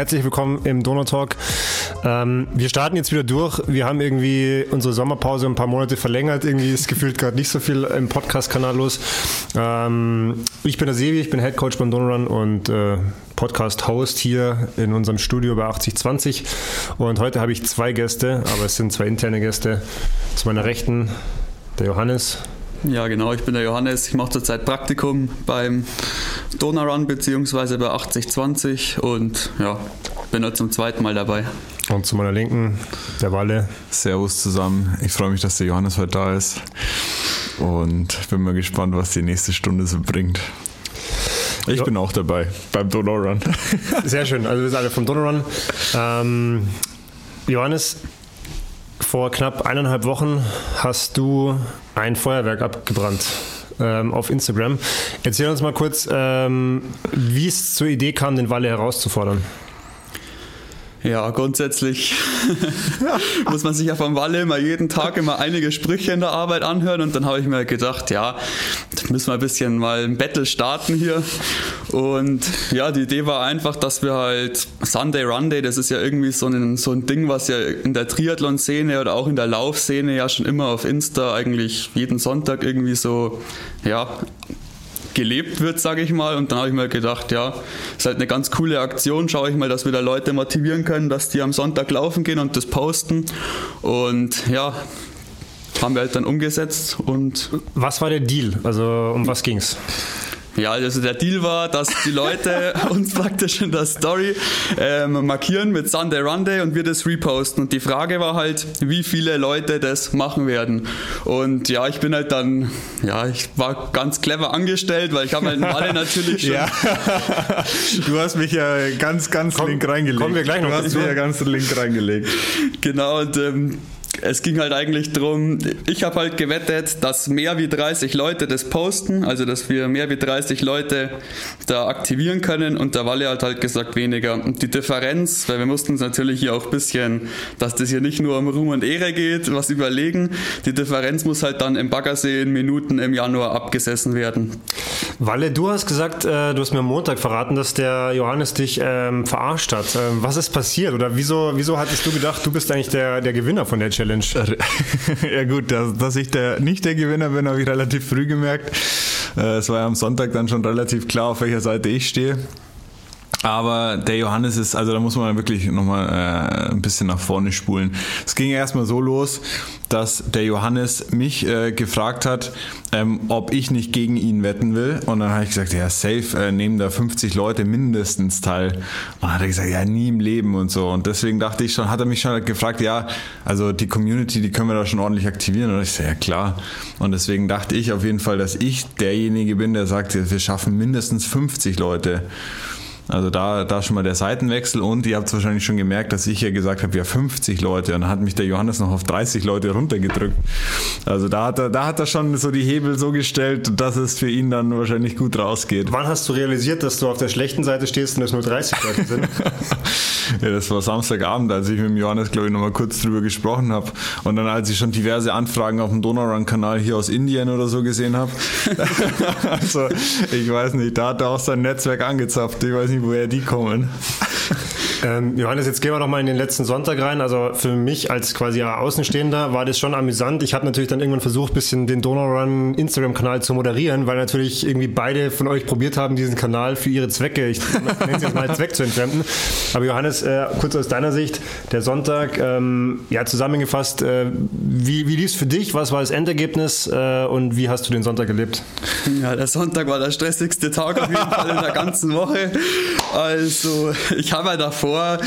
Herzlich willkommen im Donau-Talk. Ähm, wir starten jetzt wieder durch. Wir haben irgendwie unsere Sommerpause ein paar Monate verlängert. Irgendwie ist gefühlt gerade nicht so viel im Podcast-Kanal los. Ähm, ich bin der Sevi, ich bin Head Coach beim Donau Run und äh, Podcast-Host hier in unserem Studio bei 8020. Und heute habe ich zwei Gäste, aber es sind zwei interne Gäste. Zu meiner Rechten der Johannes. Ja, genau, ich bin der Johannes. Ich mache zurzeit Praktikum beim Donau-Run bzw. bei 8020 und ja, bin heute zum zweiten Mal dabei. Und zu meiner Linken der Walle. Servus zusammen. Ich freue mich, dass der Johannes heute da ist und bin mal gespannt, was die nächste Stunde so bringt. Ich jo. bin auch dabei beim Donau-Run. Sehr schön, also wir sind alle vom Donau-Run. Ähm, Johannes, vor knapp eineinhalb Wochen hast du ein Feuerwerk abgebrannt ähm, auf Instagram. Erzähl uns mal kurz, ähm, wie es zur Idee kam, den Walle herauszufordern. Ja, grundsätzlich muss man sich ja vom Walle immer jeden Tag immer einige Sprüche in der Arbeit anhören und dann habe ich mir gedacht, ja, müssen wir ein bisschen mal ein Battle starten hier. Und ja, die Idee war einfach, dass wir halt Sunday Run Day, das ist ja irgendwie so ein, so ein Ding, was ja in der Triathlon-Szene oder auch in der Laufszene ja schon immer auf Insta eigentlich jeden Sonntag irgendwie so, ja, gelebt wird, sage ich mal. Und dann habe ich mir gedacht, ja, ist halt eine ganz coole Aktion. Schaue ich mal, dass wir da Leute motivieren können, dass die am Sonntag laufen gehen und das posten. Und ja, haben wir halt dann umgesetzt. Und was war der Deal? Also um was ging's? Ja, also der Deal war, dass die Leute uns praktisch in der Story ähm, markieren mit Sunday Run Day und wir das reposten. Und die Frage war halt, wie viele Leute das machen werden. Und ja, ich bin halt dann, ja, ich war ganz clever angestellt, weil ich habe halt alle natürlich schon. ja. Du hast mich ja ganz, ganz Komm, link reingelegt. Kommen wir gleich noch. Du hast mich ja ganz link reingelegt. Genau, und ähm, es ging halt eigentlich darum, ich habe halt gewettet, dass mehr wie 30 Leute das posten, also dass wir mehr wie 30 Leute da aktivieren können und der Walle hat halt gesagt weniger. Und die Differenz, weil wir mussten uns natürlich hier auch ein bisschen, dass das hier nicht nur um Ruhm und Ehre geht, was überlegen, die Differenz muss halt dann im Baggersee in Minuten im Januar abgesessen werden. Walle, du hast gesagt, äh, du hast mir am Montag verraten, dass der Johannes dich ähm, verarscht hat. Ähm, was ist passiert oder wieso, wieso hattest du gedacht, du bist eigentlich der, der Gewinner von der Challenge? Challenge. ja gut, dass, dass ich der, nicht der Gewinner bin, habe ich relativ früh gemerkt. Äh, es war ja am Sonntag dann schon relativ klar, auf welcher Seite ich stehe. Aber der Johannes ist, also da muss man wirklich nochmal äh, ein bisschen nach vorne spulen. Es ging erstmal so los, dass der Johannes mich äh, gefragt hat, ähm, ob ich nicht gegen ihn wetten will. Und dann habe ich gesagt, ja, safe, äh, nehmen da 50 Leute mindestens teil. Und dann hat er gesagt, ja, nie im Leben und so. Und deswegen dachte ich schon, hat er mich schon gefragt, ja, also die Community, die können wir da schon ordentlich aktivieren. Und ich sage, ja klar. Und deswegen dachte ich auf jeden Fall, dass ich derjenige bin, der sagt, wir schaffen mindestens 50 Leute. Also da, da schon mal der Seitenwechsel und ihr habt es wahrscheinlich schon gemerkt, dass ich ja gesagt habe, ja 50 Leute und dann hat mich der Johannes noch auf 30 Leute runtergedrückt. Also da hat er, da hat er schon so die Hebel so gestellt, dass es für ihn dann wahrscheinlich gut rausgeht. Wann hast du realisiert, dass du auf der schlechten Seite stehst und es nur 30 Leute sind? ja, das war Samstagabend, als ich mit dem Johannes, glaube ich, nochmal kurz drüber gesprochen habe. Und dann, als ich schon diverse Anfragen auf dem Donauran-Kanal hier aus Indien oder so gesehen habe. also, ich weiß nicht, da hat er auch sein Netzwerk angezapft. Ich weiß nicht, woher die kommen. Ähm, Johannes, jetzt gehen wir noch mal in den letzten Sonntag rein. Also für mich als quasi Außenstehender war das schon amüsant. Ich habe natürlich dann irgendwann versucht, bisschen den Donaurun Instagram-Kanal zu moderieren, weil natürlich irgendwie beide von euch probiert haben, diesen Kanal für ihre Zwecke, ich nenne es jetzt mal Zweck zu entfremden. Aber Johannes, äh, kurz aus deiner Sicht, der Sonntag, ähm, ja zusammengefasst, äh, wie, wie lief es für dich? Was war das Endergebnis äh, und wie hast du den Sonntag erlebt? Ja, der Sonntag war der stressigste Tag auf jeden Fall in der ganzen Woche. Also ich habe ja davor davor,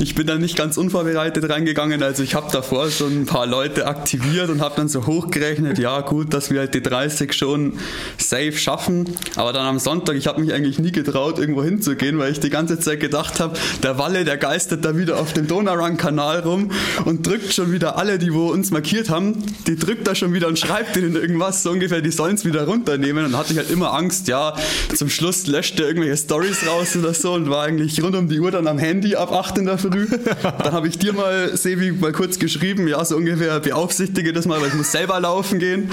ich bin da nicht ganz unvorbereitet reingegangen, also ich habe davor schon ein paar Leute aktiviert und habe dann so hochgerechnet, ja gut, dass wir halt die 30 schon safe schaffen, aber dann am Sonntag, ich habe mich eigentlich nie getraut, irgendwo hinzugehen, weil ich die ganze Zeit gedacht habe, der Walle, der geistert da wieder auf dem Donauran-Kanal rum und drückt schon wieder alle, die wo uns markiert haben, die drückt da schon wieder und schreibt denen irgendwas, so ungefähr, die sollen es wieder runternehmen. Und dann hatte ich halt immer Angst, ja, zum Schluss löscht er irgendwelche Stories raus oder so und war eigentlich rund um die Uhr dann am Handy Handy ab 8 in der Früh. Dann habe ich dir mal, Sevi, mal kurz geschrieben, ja, so ungefähr beaufsichtige das mal, weil ich muss selber laufen gehen.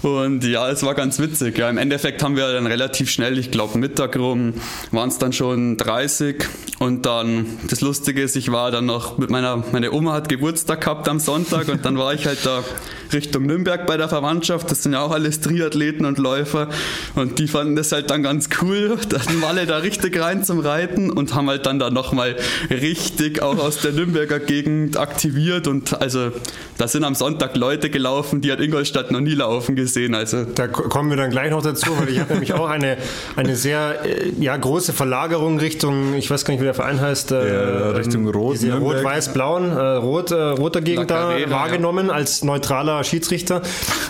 Und ja, es war ganz witzig. Ja, im Endeffekt haben wir dann relativ schnell, ich glaube Mittag rum, waren es dann schon 30 Und dann, das Lustige ist, ich war dann noch mit meiner, meine Oma hat Geburtstag gehabt am Sonntag und dann war ich halt da Richtung Nürnberg bei der Verwandtschaft. Das sind ja auch alles Triathleten und Läufer und die fanden das halt dann ganz cool. Dann waren alle da richtig rein zum Reiten und haben halt dann da nochmal richtig auch aus der Nürnberger Gegend aktiviert und also da sind am Sonntag Leute gelaufen, die hat Ingolstadt noch nie laufen gesehen. Also da kommen wir dann gleich noch dazu, weil ich habe nämlich auch eine, eine sehr äh, ja, große Verlagerung Richtung, ich weiß gar nicht, wie der Verein heißt, äh, ja, Richtung Rot, Rot-Weiß-Blauen, äh, Rot, äh, roter Gegend da wahrgenommen ja. als neutraler Schiedsrichter.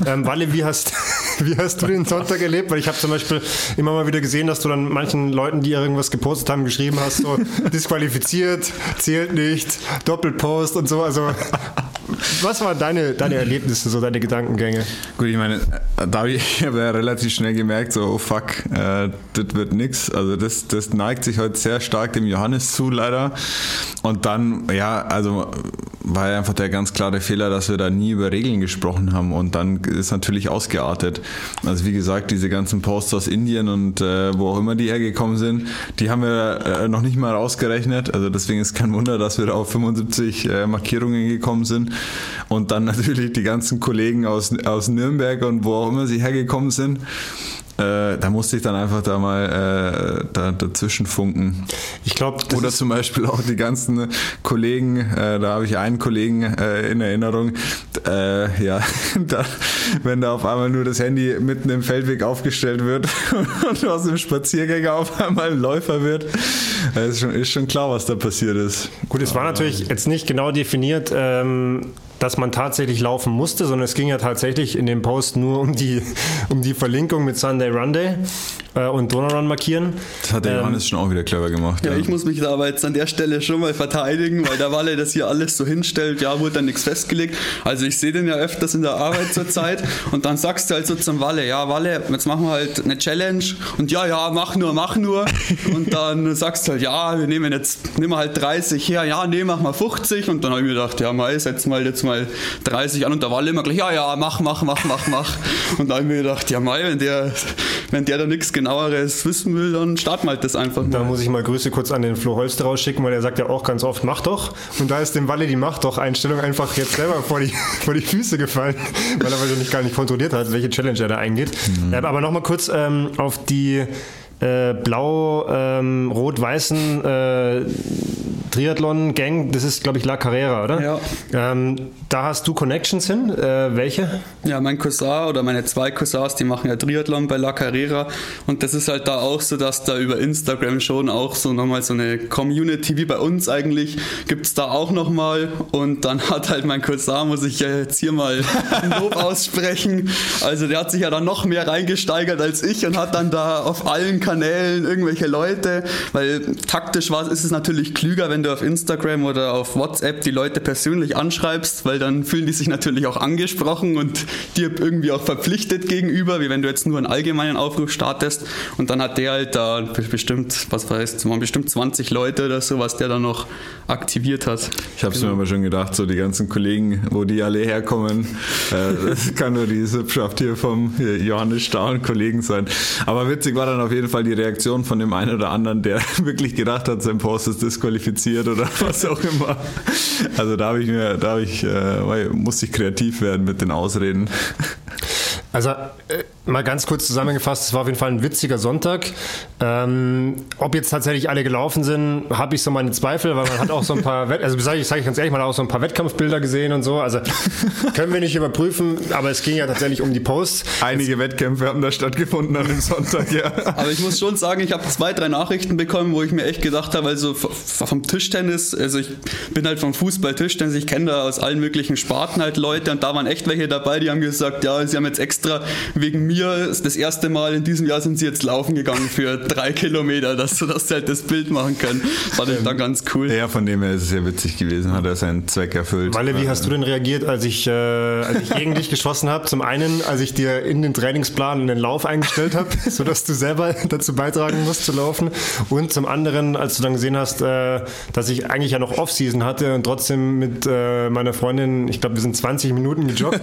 Ähm, Walle, wie hast, wie hast du den Sonntag erlebt? Weil ich habe zum Beispiel immer mal wieder gesehen, dass du dann manchen Leuten, die irgendwas gepostet haben, geschrieben hast, so disqualifiziert, zählt nicht, Doppelpost und so. Also was waren deine, deine Erlebnisse, so deine Gedankengänge? Gut, ich meine, da habe ich hab ja relativ schnell gemerkt, so, oh fuck, äh, das wird nix. Also das, das neigt sich heute sehr stark dem Johannes zu, leider. Und dann, ja, also war ja einfach der ganz klare Fehler, dass wir da nie über Regeln gesprochen haben und dann ist natürlich ausgeartet. Also wie gesagt, diese ganzen Posts aus Indien und äh, wo auch immer die hergekommen sind, die haben wir äh, noch nicht mal rausgerechnet. Also deswegen ist kein Wunder, dass wir da auf 75 äh, Markierungen gekommen sind. Und dann natürlich die ganzen Kollegen aus, aus Nürnberg und wo auch immer sie hergekommen sind. Äh, da musste ich dann einfach da mal äh, da, dazwischen funken. Ich glaube, oder zum Beispiel auch die ganzen Kollegen. Äh, da habe ich einen Kollegen äh, in Erinnerung. Äh, ja, da, wenn da auf einmal nur das Handy mitten im Feldweg aufgestellt wird und aus dem Spaziergänger auf einmal ein Läufer wird, ist schon, ist schon klar, was da passiert ist. Gut, es war natürlich jetzt nicht genau definiert. Ähm dass man tatsächlich laufen musste, sondern es ging ja tatsächlich in dem Post nur um die, um die Verlinkung mit Sunday Runday äh, und Donauron markieren. Das hat der ähm, Johannes schon auch wieder clever gemacht. Ja, ja, ich muss mich da aber jetzt an der Stelle schon mal verteidigen, weil der Walle das hier alles so hinstellt, ja, wurde dann nichts festgelegt. Also ich sehe den ja öfters in der Arbeit zurzeit und dann sagst du halt so zum Walle, ja, Walle, jetzt machen wir halt eine Challenge und ja, ja, mach nur, mach nur. Und dann sagst du halt, ja, wir nehmen jetzt, nehmen wir halt 30 her, ja, nee, mach mal 50 und dann habe ich mir gedacht, ja, mal, setz mal jetzt mal 30 an und da war immer gleich, ja, ja, mach, mach, mach, mach, mach. Und da habe ich mir gedacht, ja, mal, wenn der, wenn der da nichts genaueres wissen will, dann starten wir halt das einfach mal. Da muss ich mal Grüße kurz an den Flo Holster rausschicken, weil er sagt ja auch ganz oft, mach doch. Und da ist dem Walle die Mach doch Einstellung einfach jetzt selber vor die, vor die Füße gefallen, weil er wahrscheinlich gar nicht kontrolliert hat, welche Challenge er da eingeht. Mhm. Aber nochmal kurz ähm, auf die äh, blau-rot-weißen ähm, äh, Triathlon-Gang, das ist, glaube ich, La Carrera, oder? Ja. Ähm, da hast du Connections hin. Äh, welche? Ja, mein Cousin oder meine zwei Cousins, die machen ja Triathlon bei La Carrera. Und das ist halt da auch so, dass da über Instagram schon auch so nochmal so eine Community wie bei uns eigentlich gibt es da auch nochmal. Und dann hat halt mein Cousin, muss ich ja jetzt hier mal Lob aussprechen. Also der hat sich ja dann noch mehr reingesteigert als ich und hat dann da auf allen Kanälen irgendwelche Leute, weil taktisch war, ist es natürlich klüger, wenn du auf Instagram oder auf WhatsApp die Leute persönlich anschreibst, weil dann fühlen die sich natürlich auch angesprochen und dir irgendwie auch verpflichtet gegenüber, wie wenn du jetzt nur einen allgemeinen Aufruf startest und dann hat der halt da bestimmt, was heißt, waren bestimmt 20 Leute oder so, was der da noch aktiviert hat. Ich habe es genau. mir aber schon gedacht, so die ganzen Kollegen, wo die alle herkommen, äh, das kann nur die Sippschaft hier vom Johannes Stahl Kollegen sein. Aber witzig war dann auf jeden Fall die Reaktion von dem einen oder anderen, der wirklich gedacht hat, sein Post ist disqualifiziert oder was auch immer. Also da habe ich mir, da habe ich, äh, musste ich kreativ werden mit den Ausreden. Also äh, mal ganz kurz zusammengefasst, es war auf jeden Fall ein witziger Sonntag. Ähm, ob jetzt tatsächlich alle gelaufen sind, habe ich so meine Zweifel, weil man hat auch so ein paar, Wett also sage ich, sag ich ganz ehrlich, man hat auch so ein paar Wettkampfbilder gesehen und so. Also können wir nicht überprüfen, aber es ging ja tatsächlich um die Posts. Einige Jetzt, Wettkämpfe haben da stattgefunden an dem Sonntag, ja. Aber ich muss schon sagen, ich habe zwei, drei Nachrichten bekommen, wo ich mir echt gedacht habe, also vom Tischtennis, also ich bin halt vom Fußball Tischtennis, ich kenne da aus allen möglichen Sparten halt Leute und da waren echt welche dabei, die haben gesagt, ja, sie haben jetzt extra wegen mir das erste Mal in diesem Jahr sind sie jetzt laufen gegangen für drei Kilometer, dass, dass sie halt das Bild machen können. Fand ich dann ganz cool. Ja, von dem her ist es sehr witzig gewesen, hat er seinen Zweck erfüllt. Malle, wie hast du denn reagiert, als ich, äh, als ich gegen dich geschossen habe? Zum einen, als ich dir in den Trainingsplan einen Lauf eingestellt habe, sodass du selber dazu beitragen musst zu laufen. Und zum anderen, als du dann gesehen hast, äh, dass ich eigentlich ja noch Off-Season hatte und trotzdem mit äh, meiner Freundin, ich glaube, wir sind 20 Minuten gejoggt.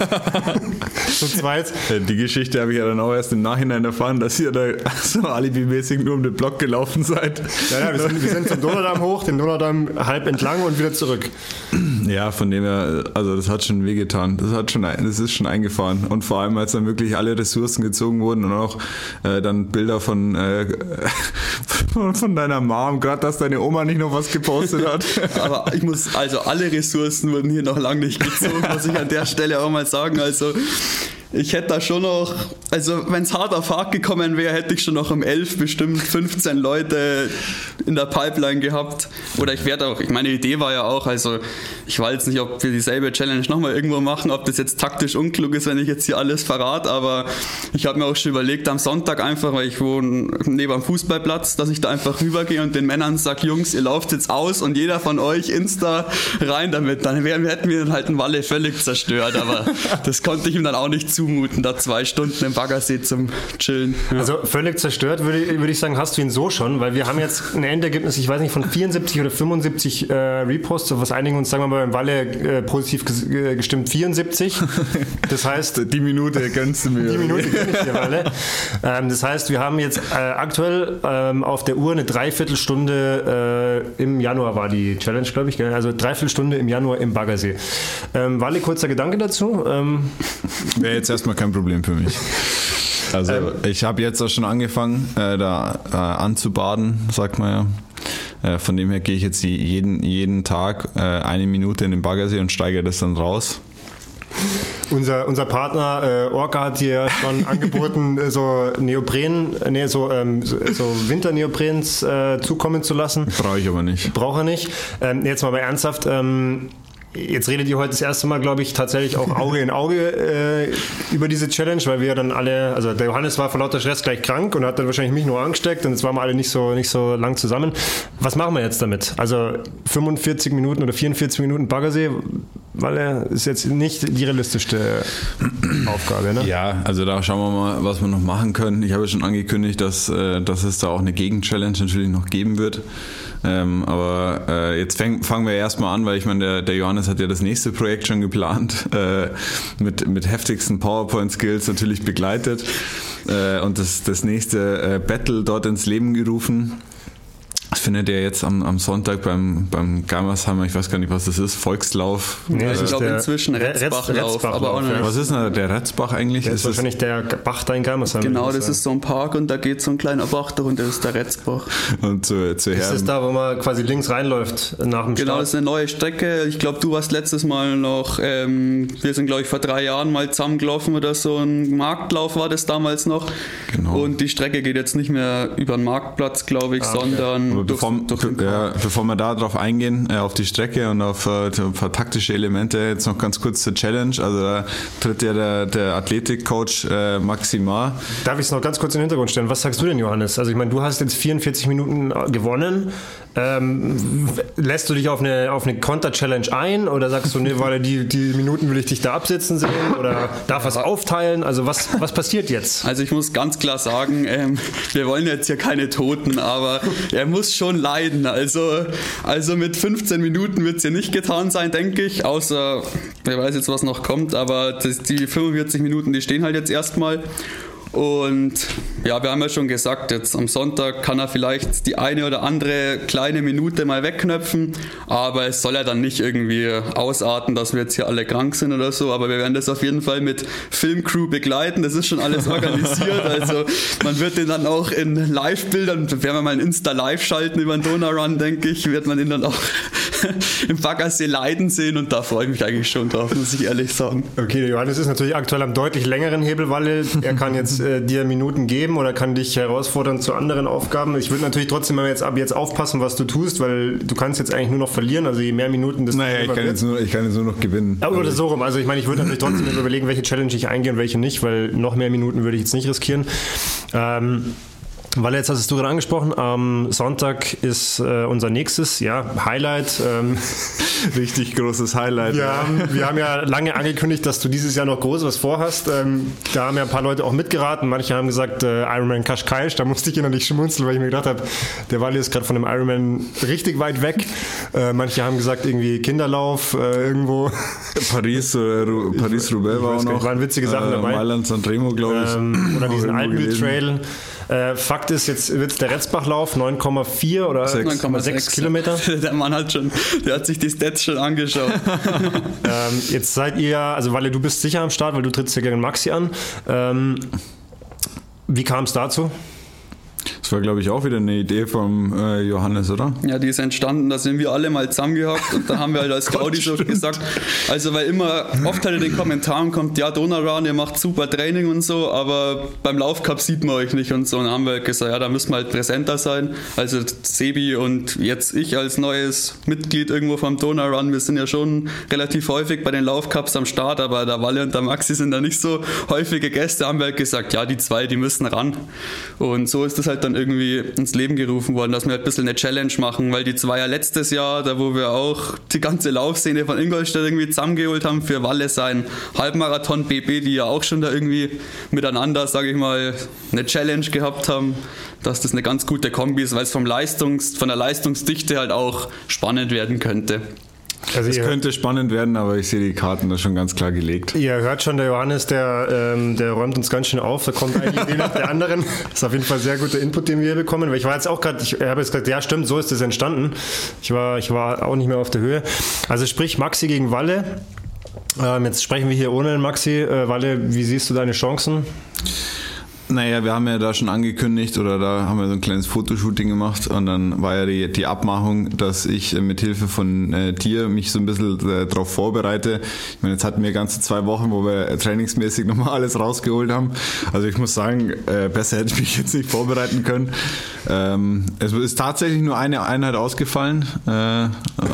zu zweit. Die Geschichte habe ich ja dann auch erst im Nachhinein erfahren, dass ihr da so alibimäßig nur um den Block gelaufen seid. Ja, ja wir, sind, wir sind zum Donaudamm hoch, den Donaudamm halb entlang und wieder zurück. Ja, von dem her, also das hat schon wehgetan. Das hat schon, das ist schon eingefahren. Und vor allem, als dann wirklich alle Ressourcen gezogen wurden und auch äh, dann Bilder von, äh, von deiner Mom, gerade dass deine Oma nicht noch was gepostet hat. Aber ich muss, also alle Ressourcen wurden hier noch lange nicht gezogen, muss ich an der Stelle auch mal sagen. Also ich hätte da schon noch, also wenn es hart auf hart gekommen wäre, hätte ich schon noch um 11 bestimmt 15 Leute in der Pipeline gehabt. Oder ich werde auch, meine Idee war ja auch, also ich weiß nicht, ob wir dieselbe Challenge nochmal irgendwo machen, ob das jetzt taktisch unklug ist, wenn ich jetzt hier alles verrate, aber ich habe mir auch schon überlegt, am Sonntag einfach, weil ich wohne neben am Fußballplatz, dass ich da einfach rübergehe und den Männern sage, Jungs, ihr lauft jetzt aus und jeder von euch Insta rein damit. Dann wären, hätten wir halt einen Walle völlig zerstört, aber das konnte ich ihm dann auch nicht zu zumuten, da zwei Stunden im Baggersee zum Chillen. Ja. Also völlig zerstört würde, würde ich sagen, hast du ihn so schon, weil wir haben jetzt ein Endergebnis, ich weiß nicht, von 74 oder 75 äh, Reposts, was einigen uns, sagen wir mal, beim Walle äh, positiv äh, gestimmt 74. Das heißt... Die Minute gönnst du mir. Die Minute gönn ich dir, Walle. Ähm, das heißt, wir haben jetzt äh, aktuell ähm, auf der Uhr eine Dreiviertelstunde äh, im Januar war die Challenge, glaube ich, also Dreiviertelstunde im Januar im Baggersee. Ähm, Walle, kurzer Gedanke dazu. Ähm, Wäre jetzt erstmal kein Problem für mich. Also ähm, ich habe jetzt auch schon angefangen, äh, da äh, anzubaden, sagt man ja. Äh, von dem her gehe ich jetzt jeden, jeden Tag äh, eine Minute in den Baggersee und steige das dann raus. Unser, unser Partner äh, Orca hat hier schon angeboten, äh, so Neopren, nee, so, ähm, so, so Winterneoprens äh, zukommen zu lassen. Brauche ich aber nicht. Brauche er nicht. Ähm, jetzt mal bei ernsthaft. Ähm, Jetzt redet ihr heute das erste Mal, glaube ich, tatsächlich auch Auge in Auge äh, über diese Challenge, weil wir dann alle, also der Johannes war vor lauter Stress gleich krank und hat dann wahrscheinlich mich nur angesteckt und jetzt waren wir alle nicht so, nicht so lang zusammen. Was machen wir jetzt damit? Also 45 Minuten oder 44 Minuten Baggersee, weil er ist jetzt nicht die realistischste Aufgabe, ne? Ja, also da schauen wir mal, was wir noch machen können. Ich habe schon angekündigt, dass, äh, dass es da auch eine Gegenchallenge natürlich noch geben wird. Ähm, aber äh, jetzt fäng, fangen wir erstmal an, weil ich meine, der, der Johannes hat ja das nächste Projekt schon geplant, äh, mit, mit heftigsten PowerPoint-Skills natürlich begleitet äh, und das, das nächste äh, Battle dort ins Leben gerufen. Das findet ja jetzt am, am Sonntag beim, beim Geimersheimer, ich weiß gar nicht, was das ist, Volkslauf. Ja, ich glaube inzwischen Retzbachlauf. aber auch was ist denn der Retzbach eigentlich? Das ist wahrscheinlich der Bach da in Geimersheim. Genau, das ist so ein Park und da geht so ein kleiner Bach darunter, das ist der Retzbach. Und zu, zu Das ist da, wo man quasi links reinläuft nach dem Genau, Start. das ist eine neue Strecke. Ich glaube, du warst letztes Mal noch, ähm, wir sind glaube ich vor drei Jahren mal zusammengelaufen oder so. Ein Marktlauf war das damals noch. Genau. Und die Strecke geht jetzt nicht mehr über den Marktplatz, glaube ich, ah, okay. Sondern bevor, durch ja, bevor wir da drauf eingehen, äh, auf die Strecke und auf, äh, auf taktische Elemente, jetzt noch ganz kurz zur Challenge. Also da tritt ja der, der Athletikcoach äh, Maximar. Darf ich es noch ganz kurz in den Hintergrund stellen? Was sagst du denn, Johannes? Also ich meine, du hast jetzt 44 Minuten äh, gewonnen. Ähm, lässt du dich auf eine, auf eine Konter-Challenge ein oder sagst du, nee, weil die, die Minuten will ich dich da absitzen sehen oder darf was aufteilen? Also was, was passiert jetzt? Also ich muss ganz klar sagen, ähm, wir wollen jetzt hier keine Toten, aber er muss schon leiden. Also, also mit 15 Minuten wird es ja nicht getan sein, denke ich, außer wer weiß jetzt, was noch kommt, aber das, die 45 Minuten, die stehen halt jetzt erstmal. Und ja, wir haben ja schon gesagt, jetzt am Sonntag kann er vielleicht die eine oder andere kleine Minute mal wegknöpfen, aber es soll ja dann nicht irgendwie ausarten, dass wir jetzt hier alle krank sind oder so, aber wir werden das auf jeden Fall mit Filmcrew begleiten, das ist schon alles organisiert, also man wird den dann auch in Live-Bildern, werden wir mal ein Insta-Live schalten über den Donau-Run, denke ich, wird man ihn dann auch im Baggersee leiden sehen und da freue ich mich eigentlich schon drauf, muss ich ehrlich sagen. Okay, der Johannes ist natürlich aktuell am deutlich längeren Hebelwalle, er kann jetzt äh, dir Minuten geben oder kann dich herausfordern zu anderen Aufgaben. Ich würde natürlich trotzdem jetzt ab jetzt aufpassen, was du tust, weil du kannst jetzt eigentlich nur noch verlieren. Also je mehr Minuten, desto Naja, ich kann, jetzt nur, ich kann jetzt nur noch gewinnen. Aber oder so rum. Also ich meine, ich würde natürlich trotzdem überlegen, welche Challenge ich eingehe und welche nicht, weil noch mehr Minuten würde ich jetzt nicht riskieren. Ähm, Weil jetzt hast es du gerade angesprochen, am Sonntag ist äh, unser nächstes ja, Highlight. Ähm, Richtig großes Highlight. wir, haben, wir haben ja lange angekündigt, dass du dieses Jahr noch groß was vorhast. Ähm, da haben ja ein paar Leute auch mitgeraten. Manche haben gesagt äh, Ironman Kaschkaisch. Da musste ich innerlich schmunzeln, weil ich mir gedacht habe, der Wally ist gerade von dem Ironman richtig weit weg. Äh, manche haben gesagt irgendwie Kinderlauf äh, irgendwo. Paris, äh, Paris-Roubaix war auch noch. nicht, waren witzige Sachen dabei. Mailand Sanremo, glaube ich. Ähm, oder diesen irgendwo Alpenmühl gelesen. Trail. Äh, Fakt ist, jetzt wird der Retzbachlauf 9,4 oder Sechs. 9,6 Kilometer. Der Mann hat schon, der hat sich die Stats schon angeschaut. ähm, jetzt seid ihr, also Walle, du bist sicher am Start, weil du trittst ja gegen Maxi an. Ähm, wie kam es dazu? Das war, glaube ich, auch wieder eine Idee vom äh, Johannes, oder? Ja, die ist entstanden, da sind wir alle mal zusammengehockt und dann haben wir halt als Gaudi so gesagt, also weil immer oft halt in den Kommentaren kommt, ja, Donauran, ihr macht super Training und so, aber beim Laufcup sieht man euch nicht und so. Und dann haben wir halt gesagt, ja, da müssen wir halt präsenter sein. Also Sebi und jetzt ich als neues Mitglied irgendwo vom Donauran, wir sind ja schon relativ häufig bei den Laufcups am Start, aber der Walle und der Maxi sind da nicht so häufige Gäste, haben wir halt gesagt, ja, die zwei, die müssen ran. Und so ist das halt dann irgendwie ins Leben gerufen worden, dass wir halt ein bisschen eine Challenge machen, weil die zwei ja letztes Jahr, da wo wir auch die ganze Laufszene von Ingolstadt irgendwie zusammengeholt haben für Walle sein Halbmarathon BB, die ja auch schon da irgendwie miteinander, sage ich mal, eine Challenge gehabt haben, dass das eine ganz gute Kombi ist, weil es vom Leistungs, von der Leistungsdichte halt auch spannend werden könnte. Also Es könnte spannend werden, aber ich sehe die Karten da schon ganz klar gelegt. ihr hört schon, der Johannes, der, ähm, der räumt uns ganz schön auf. Da kommt eine Idee nach der anderen. Das ist auf jeden Fall sehr guter Input, den wir hier bekommen. Weil ich war jetzt auch gerade, ich habe jetzt gesagt, ja stimmt, so ist das entstanden. Ich war, ich war auch nicht mehr auf der Höhe. Also sprich Maxi gegen Walle. Ähm, jetzt sprechen wir hier ohne Maxi. Äh, Walle, wie siehst du deine Chancen? Naja, wir haben ja da schon angekündigt oder da haben wir so ein kleines Fotoshooting gemacht und dann war ja die, die Abmachung, dass ich äh, mit Hilfe von äh, dir mich so ein bisschen äh, darauf vorbereite. Ich meine, jetzt hatten wir ganze zwei Wochen, wo wir äh, trainingsmäßig nochmal alles rausgeholt haben. Also ich muss sagen, äh, besser hätte ich mich jetzt nicht vorbereiten können. Ähm, es ist tatsächlich nur eine Einheit ausgefallen. Äh,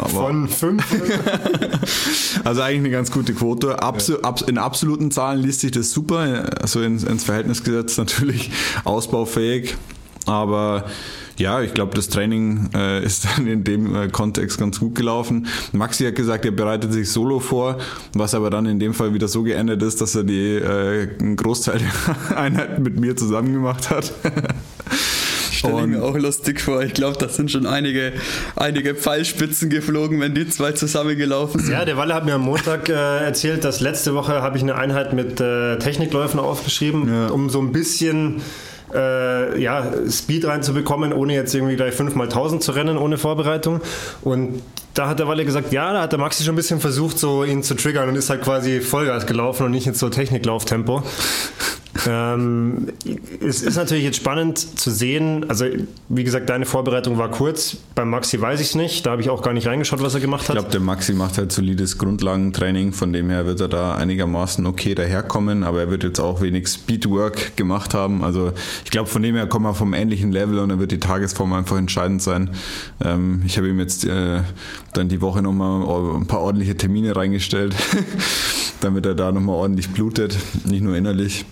Von fünf? also eigentlich eine ganz gute Quote. Absu abs in absoluten Zahlen liest sich das super, also ins, ins Verhältnis gesetzt natürlich ausbaufähig. Aber ja, ich glaube, das Training äh, ist dann in dem äh, Kontext ganz gut gelaufen. Maxi hat gesagt, er bereitet sich solo vor, was aber dann in dem Fall wieder so geändert ist, dass er die äh, einen Großteil der Einheiten mit mir zusammen gemacht hat. Stelle ich mir auch lustig vor. Ich glaube, das sind schon einige, einige Pfeilspitzen geflogen, wenn die zwei zusammengelaufen sind. Ja, der Walle hat mir am Montag äh, erzählt, dass letzte Woche habe ich eine Einheit mit äh, Technikläufen aufgeschrieben, Ja. um so ein bisschen äh, ja, Speed reinzubekommen, ohne jetzt irgendwie gleich 5 mal 1000 zu rennen, ohne Vorbereitung. Und da hat der Walle gesagt, ja, da hat der Maxi schon ein bisschen versucht, so ihn zu triggern und ist halt quasi Vollgas gelaufen und nicht jetzt so Techniklauftempo. Ähm, es ist natürlich jetzt spannend zu sehen. Also, wie gesagt, deine Vorbereitung war kurz. Beim Maxi weiß ich es nicht. Da habe ich auch gar nicht reingeschaut, was er gemacht Ich hat. glaube, der Maxi macht halt solides Grundlagentraining, von dem her wird er da einigermaßen okay daherkommen, aber er wird jetzt auch wenig Speedwork gemacht haben. Also ich glaube, von dem her kommen wir vom ähnlichen Level und dann wird die Tagesform einfach entscheidend sein. Ähm, ich habe ihm jetzt äh, dann die Woche nochmal ein paar ordentliche Termine reingestellt, damit er da nochmal ordentlich blutet, nicht nur innerlich.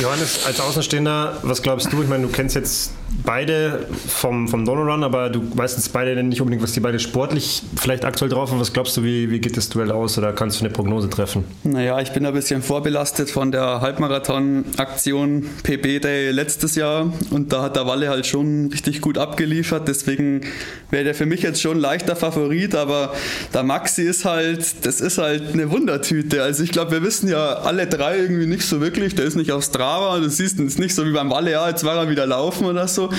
Johannes, als Außenstehender, was glaubst du? Ich meine, du kennst jetzt beide vom, vom Donoran, aber du weißt jetzt beide nicht unbedingt, was die beide sportlich vielleicht aktuell drauf haben. Was glaubst du, wie, wie geht das Duell aus oder kannst du eine Prognose treffen? Naja, ich bin ein bisschen vorbelastet von der Halbmarathon-Aktion PB Day letztes Jahr und da hat der Walle halt schon richtig gut abgeliefert, deswegen wäre der für mich jetzt schon leichter Favorit, aber der Maxi ist halt, das ist halt eine Wundertüte. Also ich glaube, wir wissen ja alle drei irgendwie nicht so wirklich, der ist nicht auf Strava, du siehst es nicht so wie beim Walle, ja, jetzt war er wieder laufen oder so,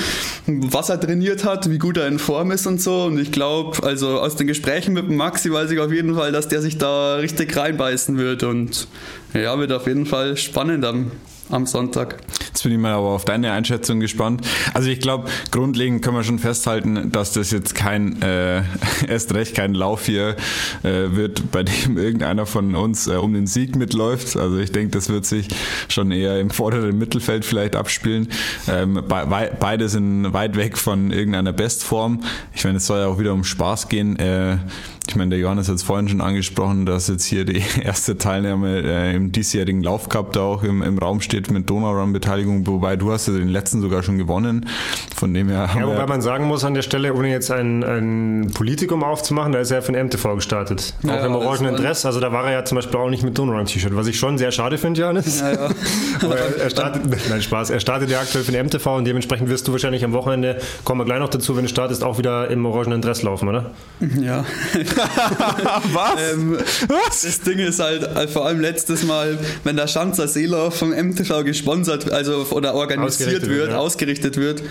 was er trainiert hat, wie gut er in Form ist und so. Und ich glaube, also aus den Gesprächen mit Maxi weiß ich auf jeden Fall, dass der sich da richtig reinbeißen wird. Und ja, wird auf jeden Fall spannend am, am Sonntag. Jetzt bin ich mal aber auf deine Einschätzung gespannt. Also ich glaube, grundlegend können wir schon festhalten, dass das jetzt kein, äh, erst recht kein Lauf hier äh, wird, bei dem irgendeiner von uns äh, um den Sieg mitläuft. Also ich denke, das wird sich schon eher im vorderen Mittelfeld vielleicht abspielen. Ähm, be beide sind weit weg von irgendeiner Bestform. Ich meine, es soll ja auch wieder um Spaß gehen. Äh, ich meine, der Johannes hat es vorhin schon angesprochen, dass jetzt hier die erste Teilnahme äh, im diesjährigen Laufcup da auch im, im Raum steht mit Donaurun-Beteiligung, wobei du hast ja den letzten sogar schon gewonnen. Von dem her. Ja, wobei man sagen muss an der Stelle, ohne jetzt ein, ein Politikum aufzumachen, da ist er ja von MTV gestartet. Ja, auch im orangenen Dress. Also da war er ja zum Beispiel auch nicht mit Donaurun-T-Shirt, was ich schon sehr schade finde, Johannes. Ja, ja. Aber er, startet, nein, Spaß, er startet ja aktuell für den MTV und dementsprechend wirst du wahrscheinlich am Wochenende, kommen wir gleich noch dazu, wenn du startest, auch wieder im orangenen Dress laufen, oder? Ja. Was? Ähm, Was? Das Ding ist halt, äh, vor allem letztes Mal, wenn der Schanzer Seeler vom MTV gesponsert, also oder organisiert wird, wird ja. ausgerichtet wird,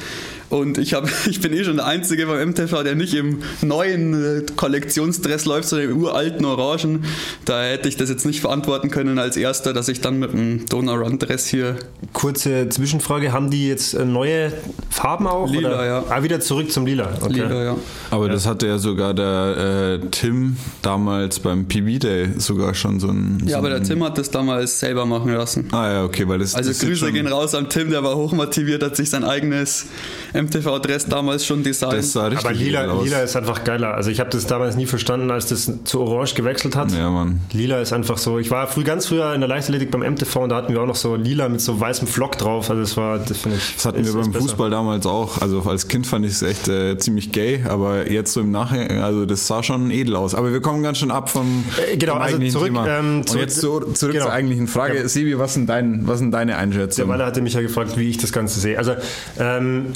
und ich, hab, ich bin eh schon der Einzige beim MTV, der nicht im neuen äh, Kollektionsdress läuft, sondern im uralten Orangen. Da hätte ich das jetzt nicht verantworten können als Erster, dass ich dann mit dem Donau Run Dress hier. Kurze Zwischenfrage: Haben die jetzt äh, neue Farben auch? Lila, oder? ja. Ah, wieder zurück zum Lila. Okay. Lila, ja. Aber ja. das hatte ja sogar der äh, Tim damals beim PB Day sogar schon so ein. So ja, aber der Tim hat das damals selber machen lassen. Ah, ja, okay, weil das. Also das Grüße gehen raus an Tim, der war hochmotiviert, hat sich sein eigenes MTV-Dress damals schon designt. Das sah Aber lila, lila ist einfach geiler. Also ich habe das damals nie verstanden, als das zu Orange gewechselt hat. Ja, Mann. Lila ist einfach so. Ich war früh, ganz früher in der Leichtathletik beim MTV und da hatten wir auch noch so lila mit so weißem Flock drauf. Also das war, das finde ich. Das hatten ist, wir beim Fußball damals auch. Also als Kind fand ich es echt äh, ziemlich gay, aber jetzt so im Nachhinein, also das sah schon edel aus. Aber wir kommen ganz schön ab vom, äh, genau, vom also zurück, Thema. Ähm, zurück, und jetzt zu, zurück genau. zur eigentlichen Frage. Ja. Sebi, was sind, dein, was sind deine Einschätzungen? Der Waller hatte mich ja gefragt, wie ich das Ganze sehe. Also ähm,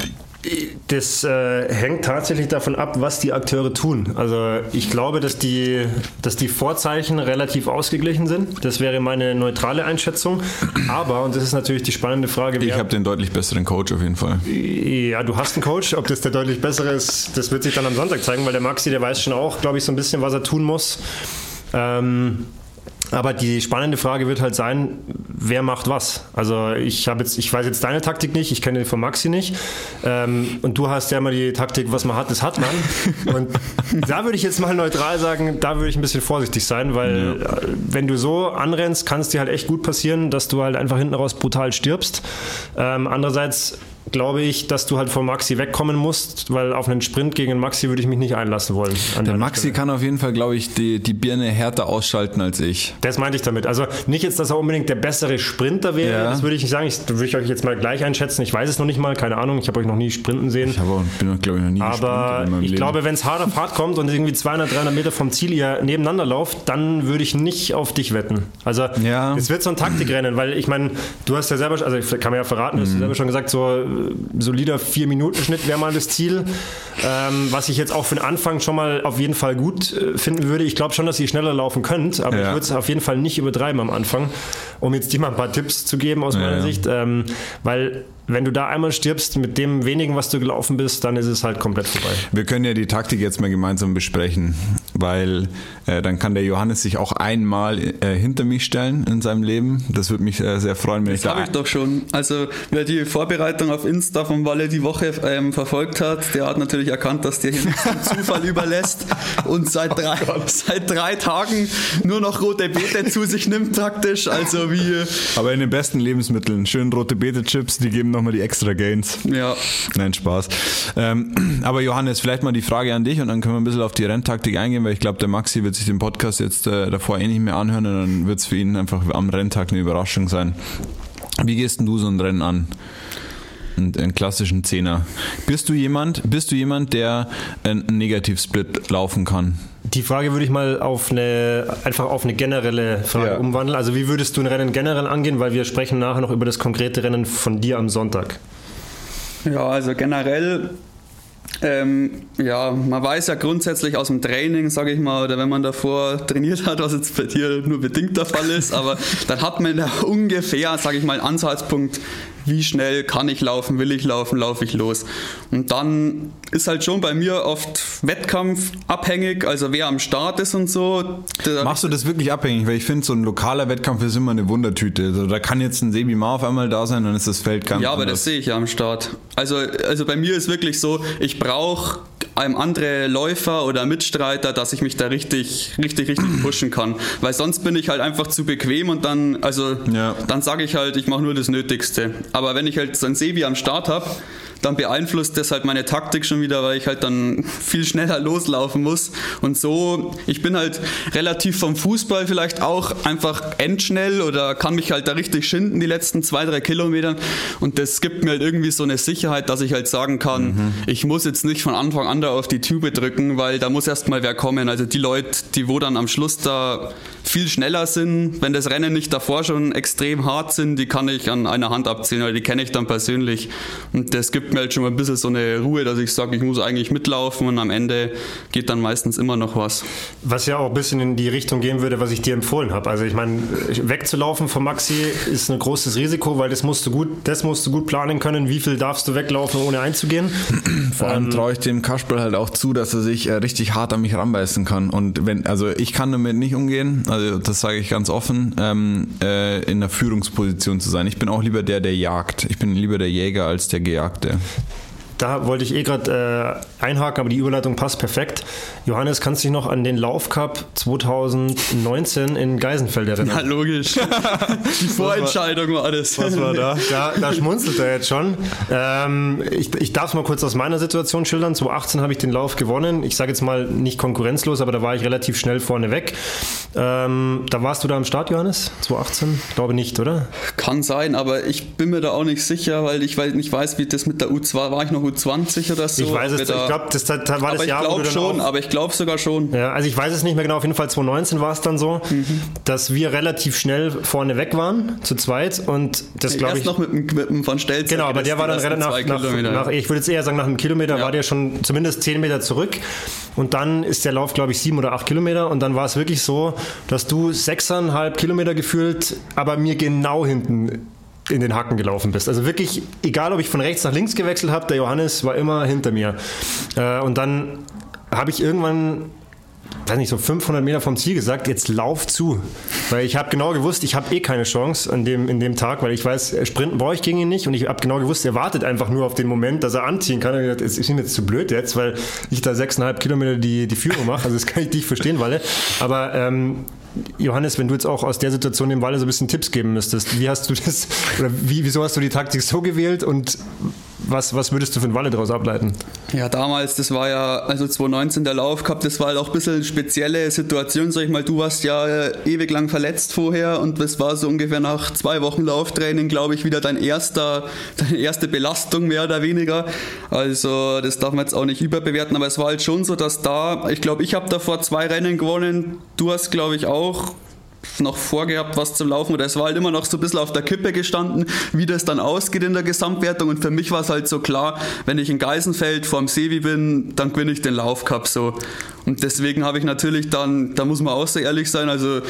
das äh, hängt tatsächlich davon ab, was die Akteure tun. Also ich glaube, dass die, dass die Vorzeichen relativ ausgeglichen sind. Das wäre meine neutrale Einschätzung. Aber, und das ist natürlich die spannende Frage. Ich habe den deutlich besseren Coach auf jeden Fall. Ja, du hast einen Coach. Ob das der deutlich bessere ist, das wird sich dann am Sonntag zeigen, weil der Maxi, der weiß schon auch, glaube ich, so ein bisschen, was er tun muss. Ähm, aber die spannende Frage wird halt sein, wer macht was? Also ich habe jetzt, ich weiß jetzt deine Taktik nicht, ich kenne die von Maxi nicht. Ähm, und du hast ja immer die Taktik, was man hat, das hat man. Und da würde ich jetzt mal neutral sagen, da würde ich ein bisschen vorsichtig sein, weil ja. Äh, wenn du so anrennst, kann es dir halt echt gut passieren, dass du halt einfach hinten raus brutal stirbst. Ähm, andererseits glaube ich, dass du halt von Maxi wegkommen musst, weil auf einen Sprint gegen Maxi würde ich mich nicht einlassen wollen. Der Maxi Stelle. kann auf jeden Fall, glaube ich, die, die Birne härter ausschalten als ich. Das meinte ich damit. Also nicht jetzt, dass er unbedingt der bessere Sprinter wäre, ja. das würde ich nicht sagen. Ich würde ich euch jetzt mal gleich einschätzen. Ich weiß es noch nicht mal, keine Ahnung. Ich habe euch noch nie sprinten sehen. Ich habe bin, glaube ich, noch nie Aber ich Leben. glaube, wenn es hart auf hart kommt und irgendwie 200, 300 Meter vom Ziel ihr nebeneinander lauft, dann würde ich nicht auf dich wetten. Also ja. es wird so ein Taktikrennen, weil ich meine, du hast ja selber, also kann man ja verraten, du hast mhm. selber schon gesagt, so solider 4-Minuten-Schnitt wäre mal das Ziel. Ähm, was ich jetzt auch für den Anfang schon mal auf jeden Fall gut äh, finden würde. Ich glaube schon, dass ihr schneller laufen könnt, aber ja. ich würde es auf jeden Fall nicht übertreiben am Anfang, um jetzt dir mal ein paar Tipps zu geben aus meiner ja. Sicht. Ähm, weil wenn du da einmal stirbst mit dem wenigen, was du gelaufen bist, dann ist es halt komplett vorbei. Wir können ja die Taktik jetzt mal gemeinsam besprechen, weil äh, dann kann der Johannes sich auch einmal äh, hinter mich stellen in seinem Leben. Das würde mich äh, sehr freuen, wenn das ich da. Das habe ich doch schon. Also wer die Vorbereitung auf Insta von Walle die Woche ähm, verfolgt hat, der hat natürlich erkannt, dass der hier nicht zum Zufall überlässt und seit oh drei, oh seit drei Tagen nur noch rote Beete zu sich nimmt taktisch. Also wie. Aber in den besten Lebensmitteln schön rote Beete-Chips, die geben nochmal die extra Gains. Ja. Nein, Spaß. Ähm, aber Johannes, vielleicht mal die Frage an dich und dann können wir ein bisschen auf die Renntaktik eingehen, weil ich glaube, der Maxi wird sich den Podcast jetzt äh, davor eh nicht mehr anhören und dann wird es für ihn einfach am Renntag eine Überraschung sein. Wie gehst denn du so ein Rennen an? einen klassischen Zehner. Bist du jemand, bist du jemand, der einen Negativsplit laufen kann? Die Frage würde ich mal auf eine, einfach auf eine generelle Frage ja. umwandeln. Also wie würdest du ein Rennen generell angehen? Weil wir sprechen nachher noch über das konkrete Rennen von dir am Sonntag. Ja, also generell ähm, ja, man weiß ja grundsätzlich aus dem Training, sage ich mal, oder wenn man davor trainiert hat, was jetzt bei dir nur bedingt der Fall ist, aber dann hat man da ungefähr, sage ich mal, einen Ansatzpunkt, wie schnell kann ich laufen, will ich laufen, laufe ich los. Und dann ist halt schon bei mir oft Wettkampf abhängig, also wer am Start ist und so. Machst du das wirklich abhängig? Weil ich finde, so ein lokaler Wettkampf ist immer eine Wundertüte. Also da kann jetzt ein Sebi Mar auf einmal da sein, dann ist das Feld ganz Ja, aber anders. das sehe ich ja am Start. Also, also bei mir ist wirklich so, ich brauche einem andere Läufer oder Mitstreiter, dass ich mich da richtig, richtig, richtig pushen kann. Weil sonst bin ich halt einfach zu bequem und dann, also, ja. dann sage ich halt, ich mache nur das Nötigste. Aber wenn ich halt so ein Sebi am Start habe, dann beeinflusst das halt meine Taktik schon wieder, weil ich halt dann viel schneller loslaufen muss. Und so, ich bin halt relativ vom Fußball vielleicht auch einfach endschnell oder kann mich halt da richtig schinden die letzten zwei, drei Kilometer. Und das gibt mir halt irgendwie so eine Sicherheit, dass ich halt sagen kann, mhm. ich muss jetzt nicht von Anfang an da auf die Tube drücken, weil da muss erst mal wer kommen. Also die Leute, die wo dann am Schluss da viel schneller sind, wenn das Rennen nicht davor schon extrem hart sind, die kann ich an einer Hand abzählen, weil die kenne ich dann persönlich. Und das gibt mir halt schon mal ein bisschen so eine Ruhe, dass ich sage, ich muss eigentlich mitlaufen und am Ende geht dann meistens immer noch was. Was ja auch ein bisschen in die Richtung gehen würde, was ich dir empfohlen habe. Also ich meine, wegzulaufen von Maxi ist ein großes Risiko, weil das musst du gut, das musst du gut planen können. Wie viel darfst du weglaufen, ohne einzugehen? Vor allem ähm, traue ich dem Kasperl halt auch zu, dass er sich äh, richtig hart an mich ranbeißen kann. Und wenn, also ich kann damit nicht umgehen, also das sage ich ganz offen, ähm, äh, in der Führungsposition zu sein. Ich bin auch lieber der, der jagt. Ich bin lieber der Jäger als der Gejagte. Yeah. Da wollte ich eh gerade äh, einhaken, aber die Überleitung passt perfekt. Johannes, kannst du dich noch an den Laufcup 2019 in Geisenfeld erinnern? Ja, logisch. die Vorentscheidung war, das. Was war da? Da, da schmunzelt er jetzt schon. Ähm, ich ich darf es mal kurz aus meiner Situation schildern. 2018 habe ich den Lauf gewonnen. Ich sage jetzt mal nicht konkurrenzlos, aber da war ich relativ schnell vorne weg. Ähm, da warst du da am Start, Johannes? 2018? Ich glaube nicht, oder? Kann sein, aber ich bin mir da auch nicht sicher, weil ich nicht weiß, wie das mit der U2 war. Ich noch U20 oder so? Ich weiß es, ich glaube, das, das, war das Jahr, ich glaube schon, aber ich glaube sogar schon. Ja, also ich weiß es nicht mehr genau, auf jeden Fall 2019 war es dann so, mhm. dass wir relativ schnell vorne weg waren, zu zweit und das glaube ich... noch mit, mit dem von Stelz. Genau, aber der war dann relativ nach, nach, nach, ich würde jetzt eher sagen, nach einem Kilometer ja. war der schon zumindest 10 Meter zurück und dann ist der Lauf, glaube ich, sieben oder acht Kilometer und dann war es wirklich so, dass du sechseinhalb Kilometer gefühlt, aber mir genau hinten in den Hacken gelaufen bist. Also wirklich, egal ob ich von rechts nach links gewechselt habe, der Johannes war immer hinter mir. Äh, und dann habe ich irgendwann weiß nicht, so 500 Meter vom Ziel gesagt, jetzt lauf zu. Weil ich habe genau gewusst, ich habe eh keine Chance an dem, in dem Tag, weil ich weiß, Sprinten brauche ich gegen ihn nicht und ich habe genau gewusst, er wartet einfach nur auf den Moment, dass er anziehen kann. Und ich gesagt, es ist ihm jetzt zu blöd jetzt, weil ich da 6,5 Kilometer die, die Führung mache. Also das kann ich nicht verstehen, Walle. Aber ähm, Johannes, wenn du jetzt auch aus der Situation dem Walle so ein bisschen Tipps geben müsstest, wie hast du das, oder wie, wieso hast du die Taktik so gewählt und was, was würdest du für einen Walle daraus ableiten? Ja, damals, das war ja, also 2019 der Lauf gehabt, das war halt auch ein bisschen eine spezielle Situation, sag ich mal, du warst ja äh, ewig lang verletzt vorher und das war so ungefähr nach zwei Wochen Lauftraining, glaube ich, wieder dein erster, deine erste Belastung mehr oder weniger. Also das darf man jetzt auch nicht überbewerten, aber es war halt schon so, dass da, ich glaube, ich habe davor zwei Rennen gewonnen, du hast, glaube ich, auch noch vorgehabt, was zu laufen oder es war halt immer noch so ein bisschen auf der Kippe gestanden, wie das dann ausgeht in der Gesamtwertung. Und für mich war es halt so klar, wenn ich in Geisenfeld vorm Sevi bin, dann gewinne ich den Laufcup so. Und deswegen habe ich natürlich dann, da muss man auch so ehrlich sein, also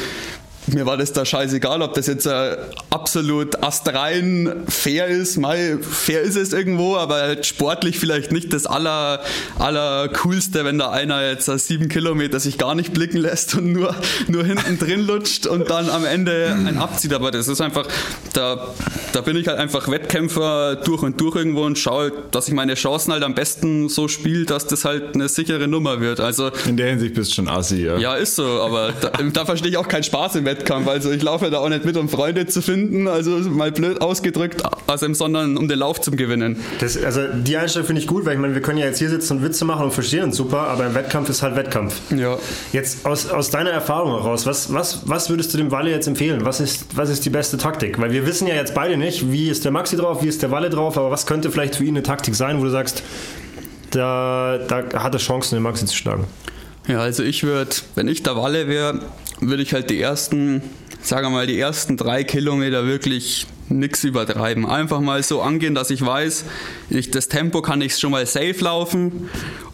mir war das da scheißegal, ob das jetzt äh, absolut astrein fair ist. Mal fair ist es irgendwo, aber halt sportlich vielleicht nicht das aller, aller coolste, wenn da einer jetzt äh, sieben Kilometer sich gar nicht blicken lässt und nur, nur hinten drin lutscht und dann am Ende ein abzieht. Aber das ist einfach, da, da bin ich halt einfach Wettkämpfer durch und durch irgendwo und schaue, dass ich meine Chancen halt am besten so spiele, dass das halt eine sichere Nummer wird. Also in der Hinsicht bist du schon assi, ja. Ja, ist so, aber da, da verstehe ich auch keinen Spaß im Wettkampf. Wettkampf. Also ich laufe da auch nicht mit, um Freunde zu finden, also mal blöd ausgedrückt, also, sondern um den Lauf zu gewinnen. Das, also die Einstellung finde ich gut, weil ich meine, wir können ja jetzt hier sitzen und Witze machen und verstehen uns super, aber im Wettkampf ist halt Wettkampf. Ja. Jetzt aus, aus deiner Erfahrung heraus, was, was, was würdest du dem Walle jetzt empfehlen? Was ist, was ist die beste Taktik? Weil wir wissen ja jetzt beide nicht, wie ist der Maxi drauf, wie ist der Walle drauf, aber was könnte vielleicht für ihn eine Taktik sein, wo du sagst, da, da hat er Chancen, den Maxi zu schlagen? Ja, also ich würde, wenn ich der Walle wäre, würde ich halt die ersten, sagen wir mal, die ersten drei Kilometer wirklich nichts übertreiben. Einfach mal so angehen, dass ich weiß, ich, das Tempo kann ich schon mal safe laufen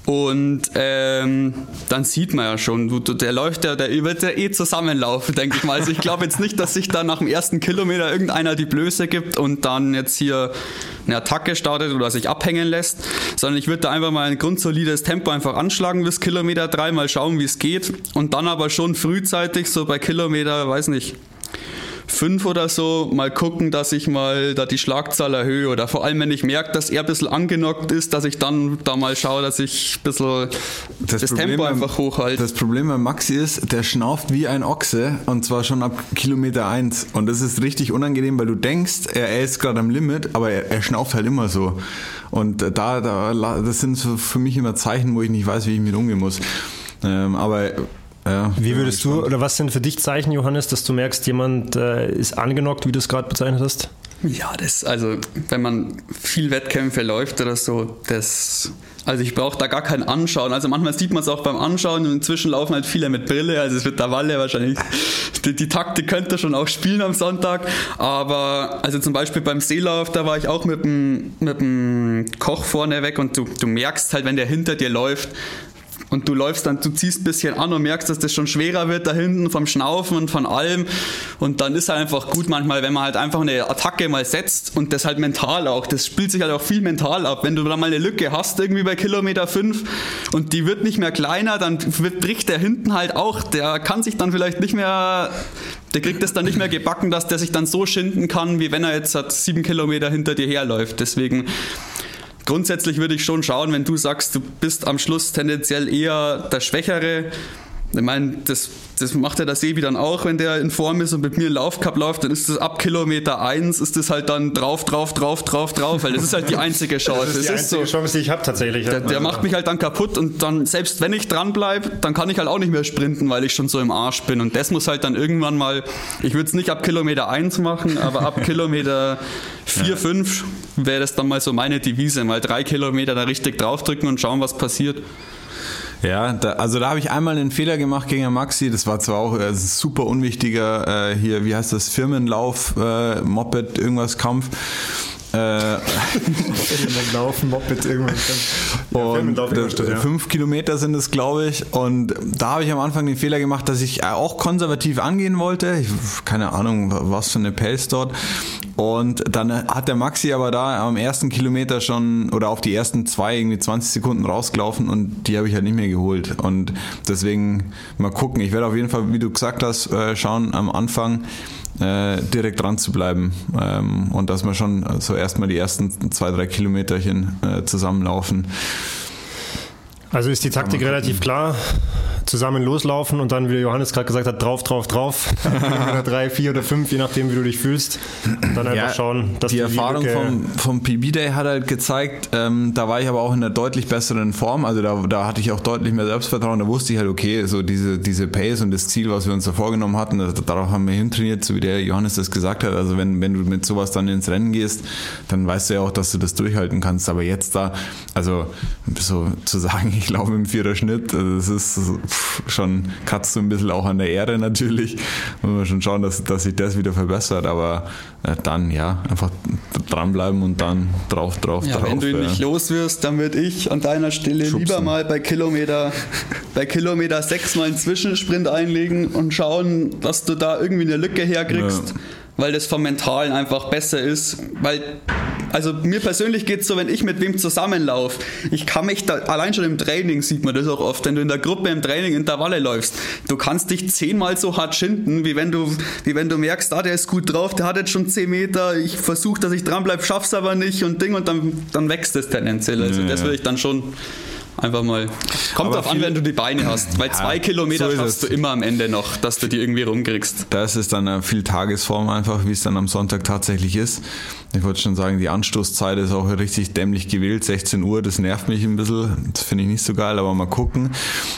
und ähm, dann sieht man ja schon, du, du, der läuft ja, der wird ja eh zusammenlaufen, denke ich mal. Also ich glaube jetzt nicht, dass sich da nach dem ersten Kilometer irgendeiner die Blöße gibt und dann jetzt hier eine Attacke startet oder sich abhängen lässt, sondern ich würde da einfach mal ein grundsolides Tempo einfach anschlagen bis Kilometer drei, mal schauen, wie es geht und dann aber schon frühzeitig so bei Kilometer, weiß nicht, 5 oder so mal gucken, dass ich mal da die Schlagzahl erhöhe oder vor allem, wenn ich merke, dass er ein bisschen angenockt ist, dass ich dann da mal schaue, dass ich ein bisschen das, das Tempo einfach hochhalte. Das Problem bei Maxi ist, der schnauft wie ein Ochse und zwar schon ab Kilometer 1 und das ist richtig unangenehm, weil du denkst, er, er ist gerade am Limit, aber er, er schnauft halt immer so und da, da, das sind so für mich immer Zeichen, wo ich nicht weiß, wie ich mit umgehen muss. Ähm, aber ja, wie würdest du, oder was sind für dich Zeichen, Johannes, dass du merkst, jemand äh, ist angenockt, wie du es gerade bezeichnet hast? Ja, das, also, wenn man viel Wettkämpfe läuft oder so, das, also ich brauche da gar kein Anschauen. Also manchmal sieht man es auch beim Anschauen und inzwischen laufen halt viele mit Brille, also es wird der Walle wahrscheinlich, die, die Taktik könnte schon auch spielen am Sonntag, aber also zum Beispiel beim Seelauf, da war ich auch mit dem, mit dem Koch vorne weg und du, du merkst halt, wenn der hinter dir läuft, und du läufst dann, du ziehst ein bisschen an und merkst, dass das schon schwerer wird da hinten vom Schnaufen und von allem. Und dann ist halt einfach gut manchmal, wenn man halt einfach eine Attacke mal setzt und das halt mental auch. Das spielt sich halt auch viel mental ab. Wenn du da mal eine Lücke hast, irgendwie bei Kilometer 5 und die wird nicht mehr kleiner, dann bricht der hinten halt auch. Der kann sich dann vielleicht nicht mehr der kriegt es dann nicht mehr gebacken, dass der sich dann so schinden kann, wie wenn er jetzt hat sieben Kilometer hinter dir herläuft. Deswegen grundsätzlich würde ich schon schauen, wenn du sagst, du bist am Schluss tendenziell eher der Schwächere. Ich meine, das das macht ja der Sebi dann auch, wenn der in Form ist und mit mir in Laufcup läuft, dann ist das ab Kilometer 1 ist das halt dann drauf, drauf, drauf, drauf, drauf, weil das ist halt die einzige Chance. Das ist die einzige so, Chance, die ich habe tatsächlich. Der, der macht mich halt dann kaputt und dann, selbst wenn ich dran bleibe, dann kann ich halt auch nicht mehr sprinten, weil ich schon so im Arsch bin und das muss halt dann irgendwann mal, ich würde es nicht ab Kilometer 1 machen, aber ab Kilometer 4, 5 wäre das dann mal so meine Devise, mal drei Kilometer da richtig draufdrücken und schauen, was passiert. Ja, da, also da habe ich einmal einen Fehler gemacht gegen Maxi. Das war zwar auch äh, super unwichtiger äh, hier, wie heißt das, Firmenlauf, äh, Moped, irgendwas Kampf. Äh, Laufen, Moped, irgendwas. Und ja, fünf Kilometer sind es, glaube ich. Und da habe ich am Anfang den Fehler gemacht, dass ich auch konservativ angehen wollte. Ich, keine Ahnung, was für eine Pace dort. Und dann hat der Maxi aber da am ersten Kilometer schon oder auf die ersten zwei irgendwie 20 Sekunden rausgelaufen und die habe ich halt nicht mehr geholt. Und deswegen mal gucken. Ich werde auf jeden Fall, wie du gesagt hast, äh, schauen am Anfang äh, direkt dran zu bleiben ähm, und dass wir schon so erstmal die ersten zwei, drei Kilometerchen äh, zusammenlaufen. Also ist die Taktik relativ klar zusammen loslaufen und dann, wie Johannes gerade gesagt hat, drauf, drauf, drauf. drei, vier oder fünf, je nachdem, wie du dich fühlst. Und dann einfach ja, schauen, dass die Erfahrung die vom, vom PB Day hat halt gezeigt, ähm, da war ich aber auch in einer deutlich besseren Form. Also da, da hatte ich auch deutlich mehr Selbstvertrauen. Da wusste ich halt, okay, so diese, diese Pace und das Ziel, was wir uns da vorgenommen hatten, das, darauf haben wir hintrainiert, so wie der Johannes das gesagt hat. Also wenn, wenn du mit sowas dann ins Rennen gehst, dann weißt du ja auch, dass du das durchhalten kannst. Aber jetzt da, also so zu sagen, ich laufe im vierer Schnitt, also das ist schon kratzt so ein bisschen auch an der Erde natürlich. Muss man schon schauen, dass, dass sich das wieder verbessert. Aber äh, dann, ja, einfach dranbleiben und dann drauf, drauf, ja, drauf. Wenn du ihn ja. nicht los wirst, dann würde ich an deiner Stelle Schubsen. lieber mal bei Kilometer, bei Kilometer 6 mal einen Zwischensprint einlegen und schauen, dass du da irgendwie eine Lücke herkriegst. Ja weil das vom Mentalen einfach besser ist. Weil, also mir persönlich geht es so, wenn ich mit wem zusammenlaufe, ich kann mich da, allein schon im Training sieht man das auch oft, wenn du in der Gruppe im Training Intervalle läufst, du kannst dich zehnmal so hart schinden, wie wenn du, wie wenn du merkst, ah, der ist gut drauf, der hat jetzt schon zehn Meter, ich versuche, dass ich dranbleibe, schaff's aber nicht und Ding und dann, dann wächst es tendenziell. Also ja, das würde ich dann schon Einfach mal. Kommt darauf an, wenn du die Beine hast. Weil ja, zwei Kilometer so schaffst du immer am Ende noch, dass du die irgendwie rumkriegst. Das ist dann eine viel Tagesform einfach, wie es dann am Sonntag tatsächlich ist. Ich wollte schon sagen, die Anstoßzeit ist auch richtig dämlich gewählt. 16 Uhr, das nervt mich ein bisschen. Das finde ich nicht so geil, aber mal gucken.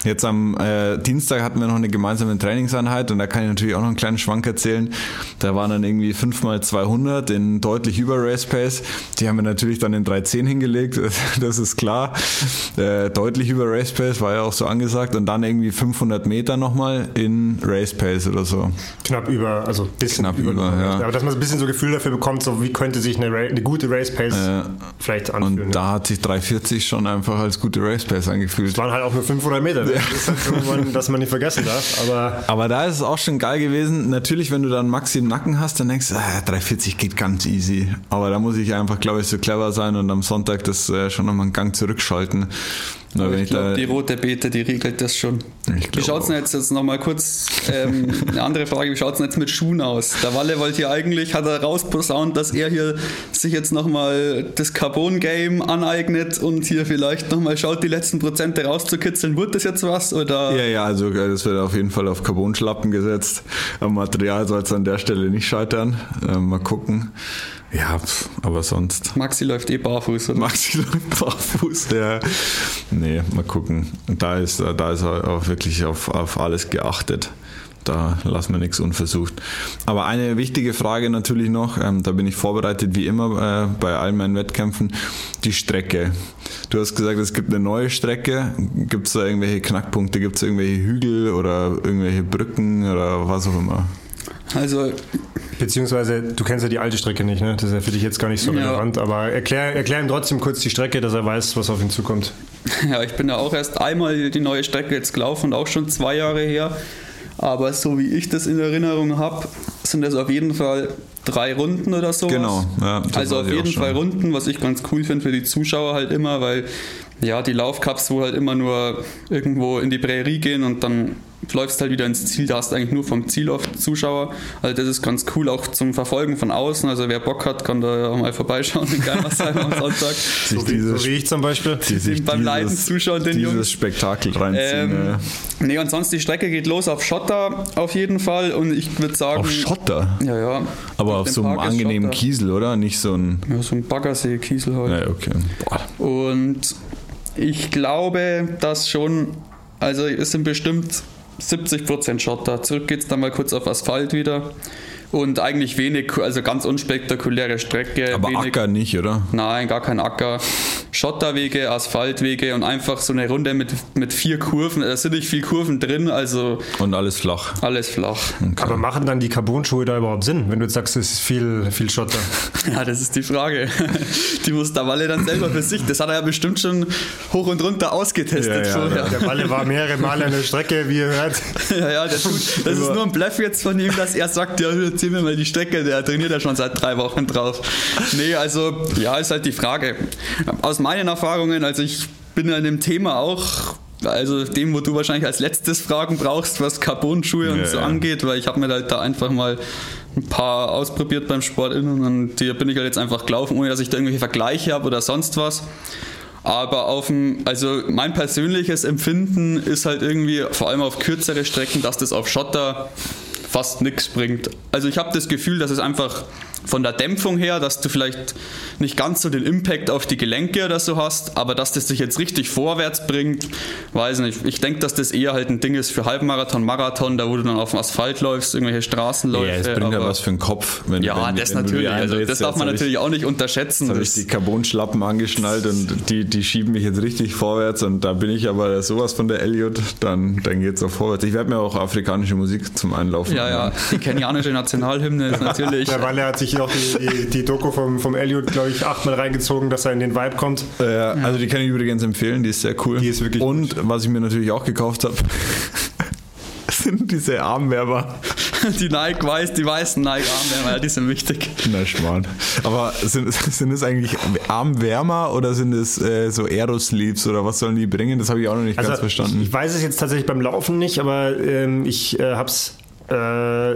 Jetzt am äh, Dienstag hatten wir noch eine gemeinsame Trainingseinheit und da kann ich natürlich auch noch einen kleinen Schwank erzählen. Da waren dann irgendwie 5 mal 200 in deutlich über Race Pace. Die haben wir natürlich dann in 310 hingelegt, das ist klar. Äh, deutlich über Race Pace, war ja auch so angesagt. Und dann irgendwie 500 Meter nochmal in Race Pace oder so. Knapp über, also bisschen Knapp über, über ja. Aber dass man so ein bisschen so Gefühl dafür bekommt, so wie könnte sich eine, eine gute Race Pace äh, vielleicht anfühlen. Und da hat sich 340 schon einfach als gute Race Pace angefühlt. Es waren halt auch nur 500 Meter, das halt dass man nicht vergessen darf. Aber, aber da ist es auch schon geil gewesen. Natürlich, wenn du dann Maxi im Nacken hast, dann denkst du, ah, 340 geht ganz easy. Aber da muss ich einfach, glaube ich, so clever sein und am Sonntag das äh, schon nochmal einen Gang zurückschalten. Na, ich glaube, die rote Beete, die regelt das schon. Wie schaut es denn jetzt, jetzt nochmal kurz, ähm, eine andere Frage, wie schaut es denn jetzt mit Schuhen aus? Der Walle wollte ja eigentlich, hat er rausposaunt, dass er hier sich jetzt nochmal das Carbon-Game aneignet und hier vielleicht nochmal schaut, die letzten Prozente rauszukitzeln. Wird das jetzt was? Oder? ja, ja, also äh, das wird auf jeden Fall auf Carbon-Schlappen gesetzt. Am Material soll es an der Stelle nicht scheitern. Äh, mal gucken. Ja, aber sonst. Maxi läuft eh barfuß, oder? Maxi läuft barfuß, ja. Nee, mal gucken. Da ist, da ist auch wirklich auf, auf alles geachtet. Da lassen wir nichts unversucht. Aber eine wichtige Frage natürlich noch, ähm, da bin ich vorbereitet wie immer äh, bei all meinen Wettkämpfen, die Strecke. Du hast gesagt, es gibt eine neue Strecke. Gibt es da irgendwelche Knackpunkte? Gibt es irgendwelche Hügel oder irgendwelche Brücken oder was auch immer? Also, Beziehungsweise, du kennst ja die alte Strecke nicht, ne? Das ist ja für dich jetzt gar nicht so Ja. relevant, aber erklär, erklär ihm trotzdem kurz die Strecke, dass er weiß, was auf ihn zukommt. ja, ich bin ja auch erst einmal die neue Strecke jetzt gelaufen und auch schon zwei Jahre her. Aber so wie ich das in Erinnerung habe, sind das auf jeden Fall drei Runden oder so. Genau, ja, das also auf jeden. Fall Runden, was ich ganz cool finde für die Zuschauer halt immer, weil ja, die Laufcups wohl halt immer nur irgendwo in die Prärie gehen und dann läufst halt wieder ins Ziel, da hast du eigentlich nur vom Ziel auf Zuschauer. Also das ist ganz cool, auch zum Verfolgen von außen. Also wer Bock hat, kann da ja mal vorbeischauen in Geimersheim am Sonntag. Sich So wie, so wie ich zum Beispiel. die sich beim Leiden zuschauen, den dieses Jungs. Spektakel reinziehen. Ähm, ja. nee, und sonst die Strecke geht los auf Schotter auf jeden Fall und ich würde sagen. Auf Schotter? Ja, ja. Aber auf so einem Park ist angenehmen Schotter. Kiesel, oder? Nicht so ein. Ja, so ein Baggersee-Kiesel halt. Ja, okay. Boah. Und ich glaube, dass schon, also es sind bestimmt 70% Schotter. Zurück geht's dann mal kurz auf Asphalt wieder. Und eigentlich wenig, also ganz unspektakuläre Strecke. Aber wenig, Acker nicht, oder? Nein, gar kein Acker. Schotterwege, Asphaltwege und einfach so eine Runde mit, mit vier Kurven. Da sind nicht viel Kurven drin, also Und alles flach. alles flach. Aber machen dann die Carbon-Schuhe da überhaupt Sinn, wenn du jetzt sagst, es ist viel, viel Schotter? Ja, das ist die Frage. Die muss der Walle dann selber für sich. Das hat er ja bestimmt schon hoch und runter ausgetestet Ja, ja, vorher. Der Balle war mehrere Male an der Strecke, wie ihr hört. Ja, ja, der tut, das ist nur ein Bluff jetzt von ihm, dass er sagt, ja, erzähl mir mal die Strecke, der trainiert ja schon seit drei Wochen drauf. Nee, also, ja, ist halt die Frage. Aus meinen Erfahrungen, also ich bin an dem Thema auch, also dem, wo du wahrscheinlich als letztes Fragen brauchst, was Carbon-Schuhe und Ja, so ja. angeht, weil ich habe mir halt da einfach mal ein paar ausprobiert beim Sport innen und die bin ich halt jetzt einfach gelaufen, ohne dass ich da irgendwelche Vergleiche habe oder sonst was. Aber auf dem, also mein persönliches Empfinden ist halt irgendwie, vor allem auf kürzere Strecken, dass das auf Schotter fast nichts bringt. Also ich habe das Gefühl, dass es einfach von der Dämpfung her, dass du vielleicht nicht ganz so den Impact auf die Gelenke oder so hast, aber dass das dich jetzt richtig vorwärts bringt, weiß nicht. Ich denke, dass das eher halt ein Ding ist für Halbmarathon, Marathon, da wo du dann auf dem Asphalt läufst, irgendwelche Straßenläufe. Ja, es bringt ja was für den Kopf. Wenn, ja, wenn, das wenn du natürlich. Also das darf man natürlich auch nicht unterschätzen. Ich, jetzt habe ich die Carbonschlappen angeschnallt und die, die schieben mich jetzt richtig vorwärts und da bin ich aber sowas von der Elliot, dann, dann geht es auch vorwärts. Ich werde mir auch afrikanische Musik zum Einlaufen Ja, ja, anhören. die kenianische Nationalhymne ist natürlich. Der Balle hat sich auch die, die, die Doku vom, vom Elliot, glaube ich, achtmal reingezogen, dass er in den Vibe kommt. Äh, also die kann ich übrigens empfehlen, die ist sehr cool. Die ist wirklich Und was ich mir natürlich auch gekauft habe, sind diese Armwärmer. Die Nike weiß, die weißen Nike-Arme, die sind wichtig. Na Schmarrn. Aber sind, sind es eigentlich Armwärmer oder sind es äh, so Aerosleeves oder was sollen die bringen? Das habe ich auch noch nicht ganz verstanden. Also, Ich weiß es jetzt tatsächlich beim Laufen nicht, aber ähm, ich äh, hab's. Äh,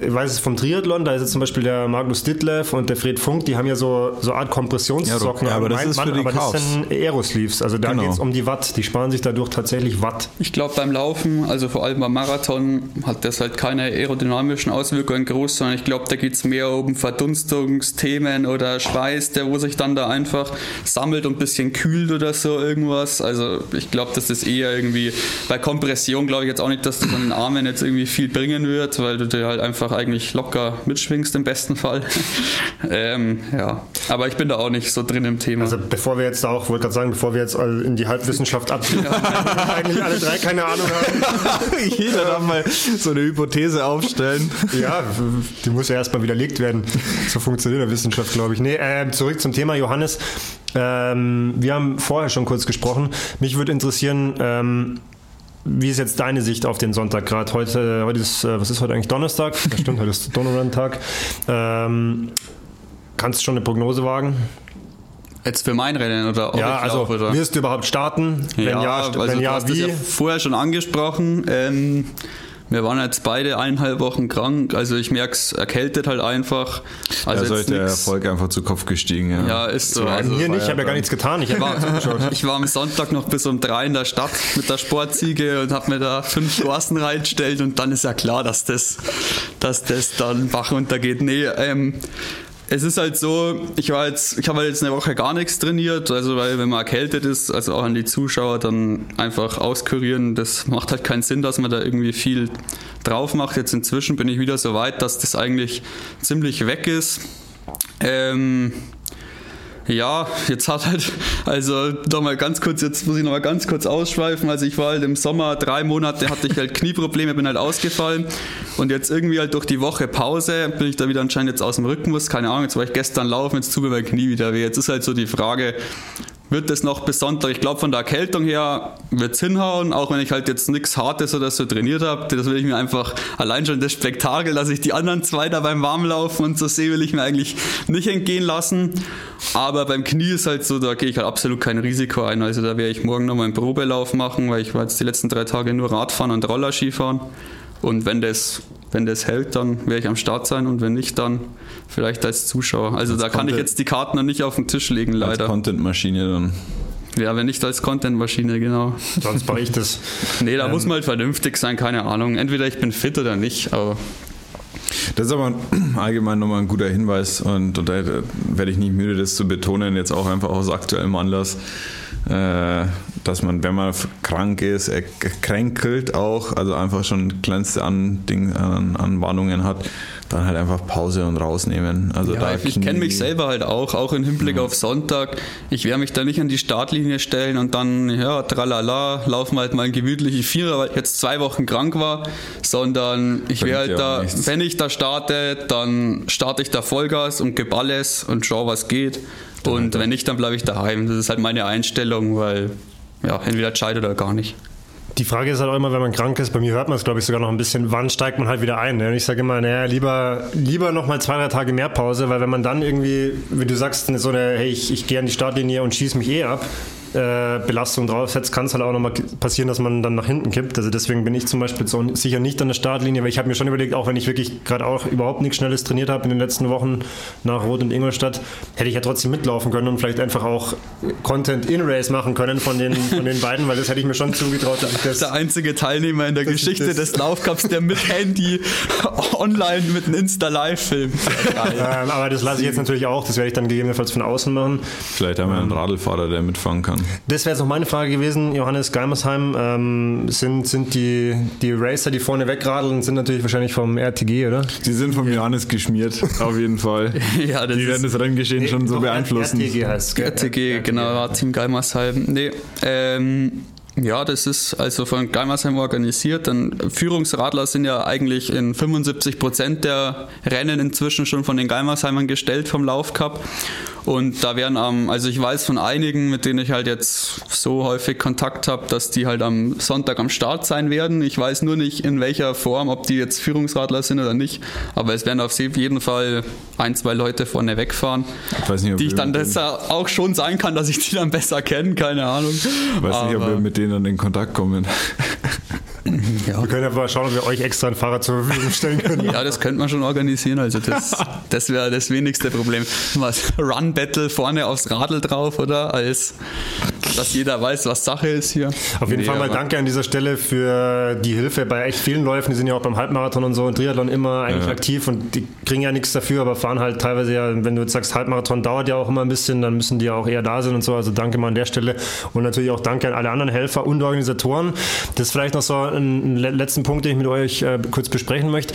ich weiß es vom Triathlon, da ist jetzt zum Beispiel der Magnus Ditlev und der Fred Funk, die haben ja so, so Art Kompressionssocken. Ja, aber das ist für die aber das Calves. sind Aerosleeves, also da Genau. geht es um die Watt. Die sparen sich dadurch tatsächlich Watt. Ich glaube, beim Laufen, also vor allem beim Marathon, hat das halt keine aerodynamischen Auswirkungen groß, sondern ich glaube, da geht es mehr um Verdunstungsthemen oder Schweiß, der wo sich dann da einfach sammelt und ein bisschen kühlt oder so irgendwas. Also ich glaube, das ist eher irgendwie, bei Kompression glaube ich jetzt auch nicht, dass das an den Armen jetzt irgendwie viel bringen wird, weil du dir halt einfach eigentlich locker mitschwingst im besten Fall. ähm, ja, aber ich bin da auch nicht so drin im Thema. Also bevor wir jetzt auch, wollte gerade sagen, bevor wir jetzt in die Halbwissenschaft abziehen, eigentlich alle drei keine Ahnung haben. Jeder darf mal so eine Hypothese aufstellen. Ja, die muss ja erstmal widerlegt werden. So funktioniert der Wissenschaft, glaube ich. Nee, äh, zurück zum Thema Johannes. Ähm, wir haben vorher schon kurz gesprochen. Mich würde interessieren, ähm, wie ist jetzt deine Sicht auf den Sonntag gerade? Heute, heute ist, äh, was ist heute eigentlich Donnerstag? Das stimmt, heute ist Donovan-Tag. Ähm, kannst du schon eine Prognose wagen? Jetzt für mein Rennen oder Ja, also oder? wirst du überhaupt starten? Wenn ja, ja, also wenn ja, wie? Ja vorher schon angesprochen. Ähm, wir waren jetzt beide eineinhalb Wochen krank, also ich merke es erkältet halt einfach. Also ja, ist der Erfolg einfach zu Kopf gestiegen. Ja, ja ist so. Also mir nicht, ich habe ja gar nichts getan. Ich war, ich war am Sonntag noch bis um drei in der Stadt mit der Sportziege und habe mir da fünf Gorsen reingestellt und dann ist ja klar, dass das, dass das dann Bach runtergeht. Nee, ähm, es ist halt so, ich war jetzt, ich habe halt jetzt eine Woche gar nichts trainiert, also weil wenn man erkältet ist, also auch an die Zuschauer dann einfach auskurieren, das macht halt keinen Sinn, dass man da irgendwie viel drauf macht. Jetzt inzwischen bin ich wieder so weit, dass das eigentlich ziemlich weg ist. Ähm, ja, jetzt hat halt, also noch mal ganz kurz, jetzt muss ich noch mal ganz kurz ausschweifen. Also ich war halt im Sommer drei Monate, hatte ich halt Knieprobleme, bin halt ausgefallen und jetzt irgendwie halt durch die Woche Pause bin ich da wieder anscheinend jetzt aus dem Rhythmus, keine Ahnung, jetzt war ich gestern laufen, jetzt tut mir mein Knie wieder weh. Jetzt ist halt so die Frage, wird es noch Sonntag. Ich glaube, von der Erkältung her wird es hinhauen, auch wenn ich halt jetzt nichts Hartes oder so trainiert habe. Das will ich mir einfach, allein schon das Spektakel, dass ich die anderen zwei da beim Warmlaufen und so sehe, will ich mir eigentlich nicht entgehen lassen. Aber beim Knie ist halt so, da gehe ich halt absolut kein Risiko ein. Also da werde ich morgen nochmal einen Probelauf machen, weil ich war jetzt die letzten drei Tage nur Radfahren und Rollerski fahren. Und wenn das, wenn das hält, dann werde ich am Start sein und wenn nicht, dann vielleicht als Zuschauer. Also als da kann Content, ich jetzt die Karten noch nicht auf den Tisch legen, leider. Als Content-Maschine dann. Ja, wenn nicht als Content-Maschine, genau. Sonst mache ich das. nee, da ähm, muss man halt vernünftig sein, keine Ahnung. Entweder ich bin fit oder nicht, aber. Das ist aber allgemein nochmal ein guter Hinweis und, und da werde ich nicht müde, das zu betonen, jetzt auch einfach aus aktuellem Anlass äh, dass man, wenn man krank ist, kränkelt auch, also einfach schon kleinste an, Ding, an, an Warnungen hat, dann halt einfach Pause und rausnehmen. Also ja, ich, kenne mich selber halt auch, auch im Hinblick ja. auf Sonntag. Ich werde mich da nicht an die Startlinie stellen und dann, ja, tralala, laufen halt mal ein gemütliche Vierer, weil ich jetzt zwei Wochen krank war, sondern ich werde halt da, nichts. wenn ich da starte, dann starte ich da Vollgas und gebe alles und schau, was geht. Und wenn nicht, dann bleibe ich daheim. Das ist halt meine Einstellung, weil ja, entweder gescheit oder gar nicht. Die Frage ist halt auch immer, wenn man krank ist, bei mir hört man es, glaube ich, sogar noch ein bisschen, wann steigt man halt wieder ein? Ne? Und ich sage immer, naja, lieber, lieber noch mal zwei, drei Tage mehr Pause, weil wenn man dann irgendwie, wie du sagst, so eine, hey, ich, ich gehe an die Startlinie und schieße mich eh ab, äh, Belastung draufsetzt, kann es halt auch nochmal passieren, dass man dann nach hinten kippt. Also deswegen bin ich zum Beispiel so sicher nicht an der Startlinie, weil ich habe mir schon überlegt, auch wenn ich wirklich gerade auch überhaupt nichts Schnelles trainiert habe in den letzten Wochen nach Rot und Ingolstadt, hätte ich ja trotzdem mitlaufen können und vielleicht einfach auch Content in Race machen können von den, von den beiden, weil das hätte ich mir schon zugetraut. Dass ich das, der einzige Teilnehmer in der Geschichte des Laufcups, der mit Handy online mit einem Insta-Live filmt. ähm, aber das lasse ich jetzt natürlich auch, das werde ich dann gegebenenfalls von außen machen. Vielleicht haben wir einen Radlfahrer, der mitfahren kann. Das wäre jetzt noch meine Frage gewesen, Johannes Geimersheim. Ähm, sind, sind die, die Racer, die vorne wegradeln, sind natürlich wahrscheinlich vom RTG, oder? Die sind vom Johannes geschmiert, auf jeden Fall. ja, die werden das Renngeschehen nee, schon so beeinflussen. RTG heißt es. RTG, genau, Team Geimersheim. Nee, ähm, ja, das ist also von Geimersheim organisiert. Dann Führungsradler sind ja eigentlich in 75 Prozent der Rennen inzwischen schon von den Geimersheimern gestellt vom Laufcup. Und da werden am, also ich weiß von einigen, mit denen ich halt jetzt so häufig Kontakt habe, dass die halt am Sonntag am Start sein werden. Ich weiß nur nicht in welcher Form, ob die jetzt Führungsradler sind oder nicht. Aber es werden auf jeden Fall ein, zwei Leute vorne wegfahren, ich nicht, die ich dann besser auch schon sein kann, dass ich die dann besser kenne, keine Ahnung. Ich weiß nicht, ob wir mit denen in Kontakt kommen. Ja. Wir können ja mal schauen, ob wir euch extra ein Fahrrad zur Verfügung stellen können. Ja, das könnte man schon organisieren. Also das, das wäre das wenigste Problem. Was Run Battle vorne aufs Radl drauf, oder? Als dass jeder weiß, was Sache ist hier. Auf jeden nee, Fall mal danke an dieser Stelle für die Hilfe bei echt vielen Läufen. Die sind ja auch beim Halbmarathon und so und Triathlon immer eigentlich ja. aktiv und die kriegen ja nichts dafür, aber fahren halt teilweise ja, wenn du jetzt sagst, Halbmarathon dauert ja auch immer ein bisschen, dann müssen die ja auch eher da sein und so. Also danke mal an der Stelle und natürlich auch danke an alle anderen Helfer und Organisatoren. Das ist vielleicht noch so ein letzten Punkt, den ich mit euch äh, kurz besprechen möchte.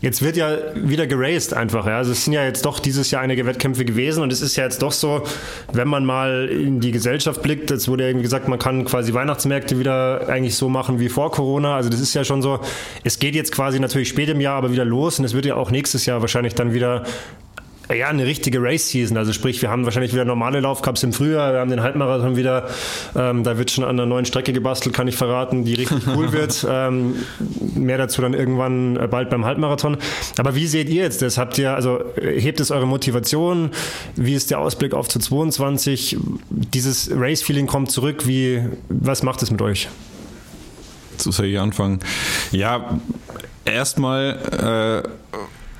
Jetzt wird ja wieder geraced einfach. Ja. Also es sind ja jetzt doch dieses Jahr einige Wettkämpfe gewesen und es ist ja jetzt doch so, wenn man mal in die Gesellschaft blickt, jetzt wurde ja irgendwie gesagt, man kann quasi Weihnachtsmärkte wieder eigentlich so machen wie vor Corona. Also das ist ja schon so, es geht jetzt quasi natürlich spät im Jahr aber wieder los und es wird ja auch nächstes Jahr wahrscheinlich dann wieder ja, eine richtige Race-Season. Also sprich, wir haben wahrscheinlich wieder normale Laufcups im Frühjahr, wir haben den Halbmarathon wieder, ähm, da wird schon an einer neuen Strecke gebastelt, kann ich verraten, die richtig cool wird. Ähm, mehr dazu dann irgendwann äh, bald beim Halbmarathon. Aber wie seht ihr jetzt das? Habt ihr, also hebt es eure Motivation? Wie ist der Ausblick auf zu 22? Dieses Race-Feeling kommt zurück. Wie, was macht es mit euch? So soll ich anfangen. Ja, erstmal äh,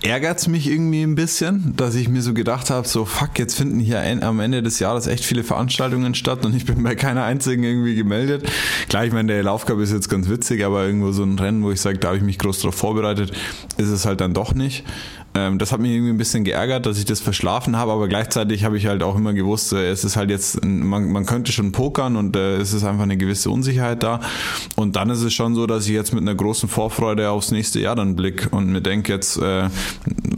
ärgert es mich irgendwie ein bisschen, dass ich mir so gedacht habe, so fuck, jetzt finden hier ein, am Ende des Jahres echt viele Veranstaltungen statt und ich bin bei keiner einzigen irgendwie gemeldet. Klar, ich meine, der Laufcup ist jetzt ganz witzig, aber irgendwo so ein Rennen, wo ich sage, da habe ich mich groß drauf vorbereitet, ist es halt dann doch nicht. Ähm, das hat mich irgendwie ein bisschen geärgert, dass ich das verschlafen habe, aber gleichzeitig habe ich halt auch immer gewusst, äh, es ist halt jetzt, man, man könnte schon pokern und äh, es ist einfach eine gewisse Unsicherheit da. Und dann ist es schon so, dass ich jetzt mit einer großen Vorfreude aufs nächste Jahr dann blick und mir denke jetzt, äh,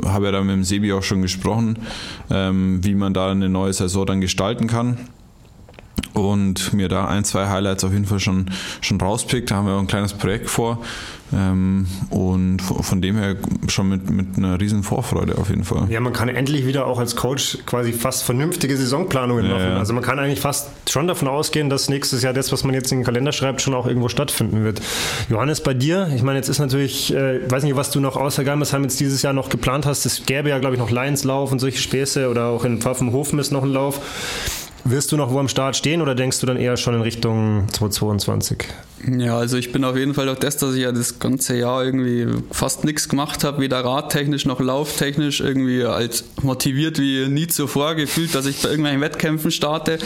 habe ja da mit dem Sebi auch schon gesprochen, ähm, wie man da eine neue Saison dann gestalten kann und mir da ein, zwei Highlights auf jeden Fall schon, schon rauspickt. Da haben wir auch ein kleines Projekt vor. Ähm, und von dem her schon mit, mit einer riesen Vorfreude auf jeden Fall. Ja, man kann endlich wieder auch als Coach quasi fast vernünftige Saisonplanungen machen. Ja. Also man kann eigentlich fast schon davon ausgehen, dass nächstes Jahr das, was man jetzt in den Kalender schreibt, schon auch irgendwo stattfinden wird. Johannes, bei dir, ich meine, jetzt ist natürlich, äh, weiß nicht, was du noch außer Geimesheim jetzt dieses Jahr noch geplant hast. Es gäbe ja, glaube ich, noch Lionslauf und solche Späße oder auch in Pfaffenhofen ist noch ein Lauf. Wirst du noch wo am Start stehen oder denkst du dann eher schon in Richtung 2022? Ja, also ich bin auf jeden Fall durch das, dass ich ja das ganze Jahr irgendwie fast nichts gemacht habe, weder radtechnisch noch lauftechnisch, irgendwie als motiviert wie nie zuvor gefühlt, dass ich bei irgendwelchen Wettkämpfen starte.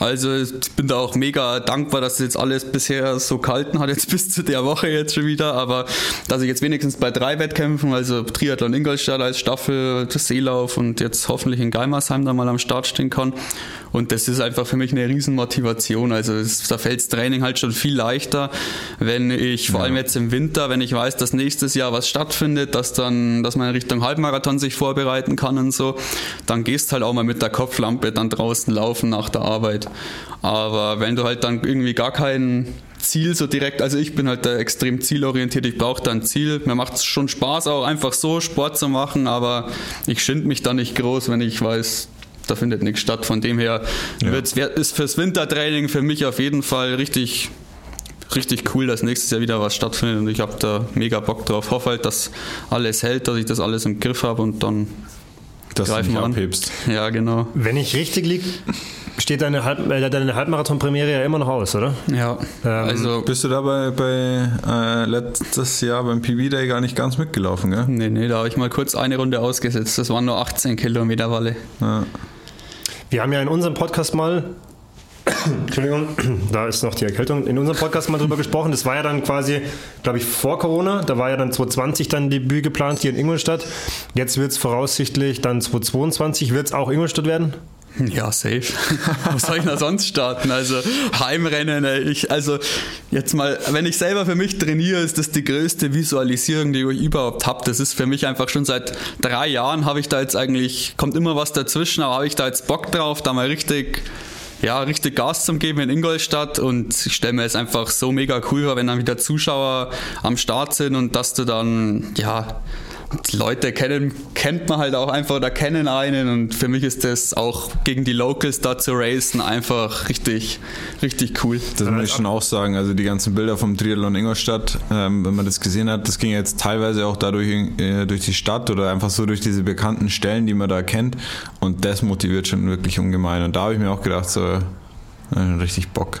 Also ich bin da auch mega dankbar, dass jetzt alles bisher so gehalten hat, jetzt bis zu der Woche jetzt schon wieder, aber dass ich jetzt wenigstens bei drei Wettkämpfen, also Triathlon Ingolstadt als Staffel, Seelauf und jetzt hoffentlich in Geimersheim da mal am Start stehen kann. Und das ist einfach für mich eine Riesenmotivation. Also es, da fällt das Training halt schon viel leichter, wenn ich, vor ja. allem jetzt im Winter, wenn ich weiß, dass nächstes Jahr was stattfindet, dass dann, dass man in Richtung Halbmarathon sich vorbereiten kann und so, dann gehst halt auch mal mit der Kopflampe dann draußen laufen nach der Arbeit. Aber wenn du halt dann irgendwie gar kein Ziel so direkt, also ich bin halt da extrem zielorientiert, ich brauche da ein Ziel. Mir macht es schon Spaß, auch einfach so Sport zu machen, aber ich schind mich da nicht groß, wenn ich weiß, da findet nichts statt. Von dem her ja. ist fürs Wintertraining für mich auf jeden Fall richtig richtig cool, dass nächstes Jahr wieder was stattfindet und ich habe da mega Bock drauf. Hoffe halt, dass alles hält, dass ich das alles im Griff habe und dann dass greifen wir an. Abhebst. Ja, genau. Wenn ich richtig liege, steht deine, Halb, äh, deine Halbmarathon-Premiere ja immer noch aus, oder? Ja. Ähm, also bist du da bei, bei äh, letztes Jahr beim PB Day gar nicht ganz mitgelaufen, gell? Nee, nee, da habe ich mal kurz eine Runde ausgesetzt. Das waren nur 18 Kilometer Walle. Ja. Wir haben ja in unserem Podcast mal Entschuldigung, da ist noch die Erkältung. In unserem Podcast mal drüber gesprochen. Das war ja dann quasi, glaube ich, vor Corona. Da war ja dann 2020 dann Debüt geplant hier in Ingolstadt. Jetzt wird es voraussichtlich dann 2022. Wird es auch Ingolstadt werden? Ja, safe. Wo soll ich da sonst starten? Also Heimrennen, ich, also jetzt mal, wenn ich selber für mich trainiere, ist das die größte Visualisierung, die ich überhaupt habe. Das ist für mich einfach schon seit drei Jahren habe ich da jetzt eigentlich, kommt immer was dazwischen, aber habe ich da jetzt Bock drauf, da mal richtig ja, richtig Gas zum Geben in Ingolstadt und ich stelle mir es einfach so mega cool vor, wenn dann wieder Zuschauer am Start sind und dass du dann, ja, Leute kennen, kennt man halt auch einfach oder kennen einen und für mich ist das auch gegen die Locals da zu racen einfach richtig, richtig cool. Das muss ich schon auch sagen. Also die ganzen Bilder vom Triathlon Ingolstadt, ähm, wenn man das gesehen hat, das ging jetzt teilweise auch dadurch äh, durch die Stadt oder einfach so durch diese bekannten Stellen, die man da kennt und das motiviert schon wirklich ungemein. Und da habe ich mir auch gedacht, so äh, richtig Bock.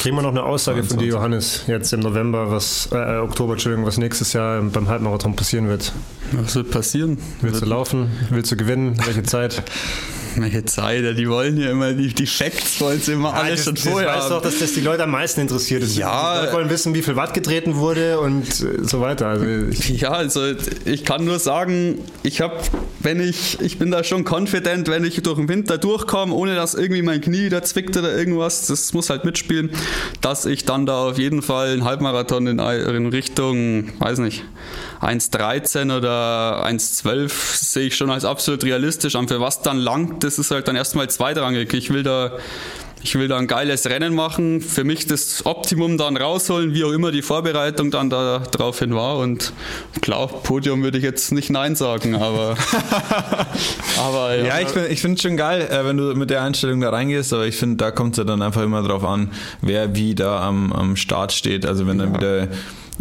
Kriegen wir noch eine Aussage von dir, Johannes, jetzt im November, was, äh, Oktober, Entschuldigung, was nächstes Jahr beim Halbmarathon passieren wird? Was wird passieren? Willst du laufen? Willst du gewinnen? Welche Zeit? Welche Zeit? Die wollen ja immer, die, die Facts wollen sie immer ja, alles schon vorher. Ich weiß doch, dass das die Leute am meisten interessiert. Das ja. Die Leute wollen wissen, wie viel Watt getreten wurde und äh, so weiter. Also ja, also ich kann nur sagen, ich habe, wenn ich, ich bin da schon confident, wenn ich durch den Winter durchkomme, ohne dass irgendwie mein Knie da zwickt oder irgendwas, das muss halt mitspielen, dass ich dann da auf jeden Fall einen Halbmarathon in, in Richtung, weiß nicht, 1,13 oder 1,12 sehe ich schon als absolut realistisch. Und für was dann langt, das ist halt dann erstmal zweitrangig. Ich will da ich will da ein geiles Rennen machen, für mich das Optimum dann rausholen, wie auch immer die Vorbereitung dann da draufhin war. Und klar, Podium würde ich jetzt nicht Nein sagen, aber. aber ja. ja, ich, ich finde es schon geil, äh, wenn du mit der Einstellung da reingehst, aber ich finde, da kommt es ja dann einfach immer drauf an, wer wie da am, am Start steht. Also wenn ja. dann wieder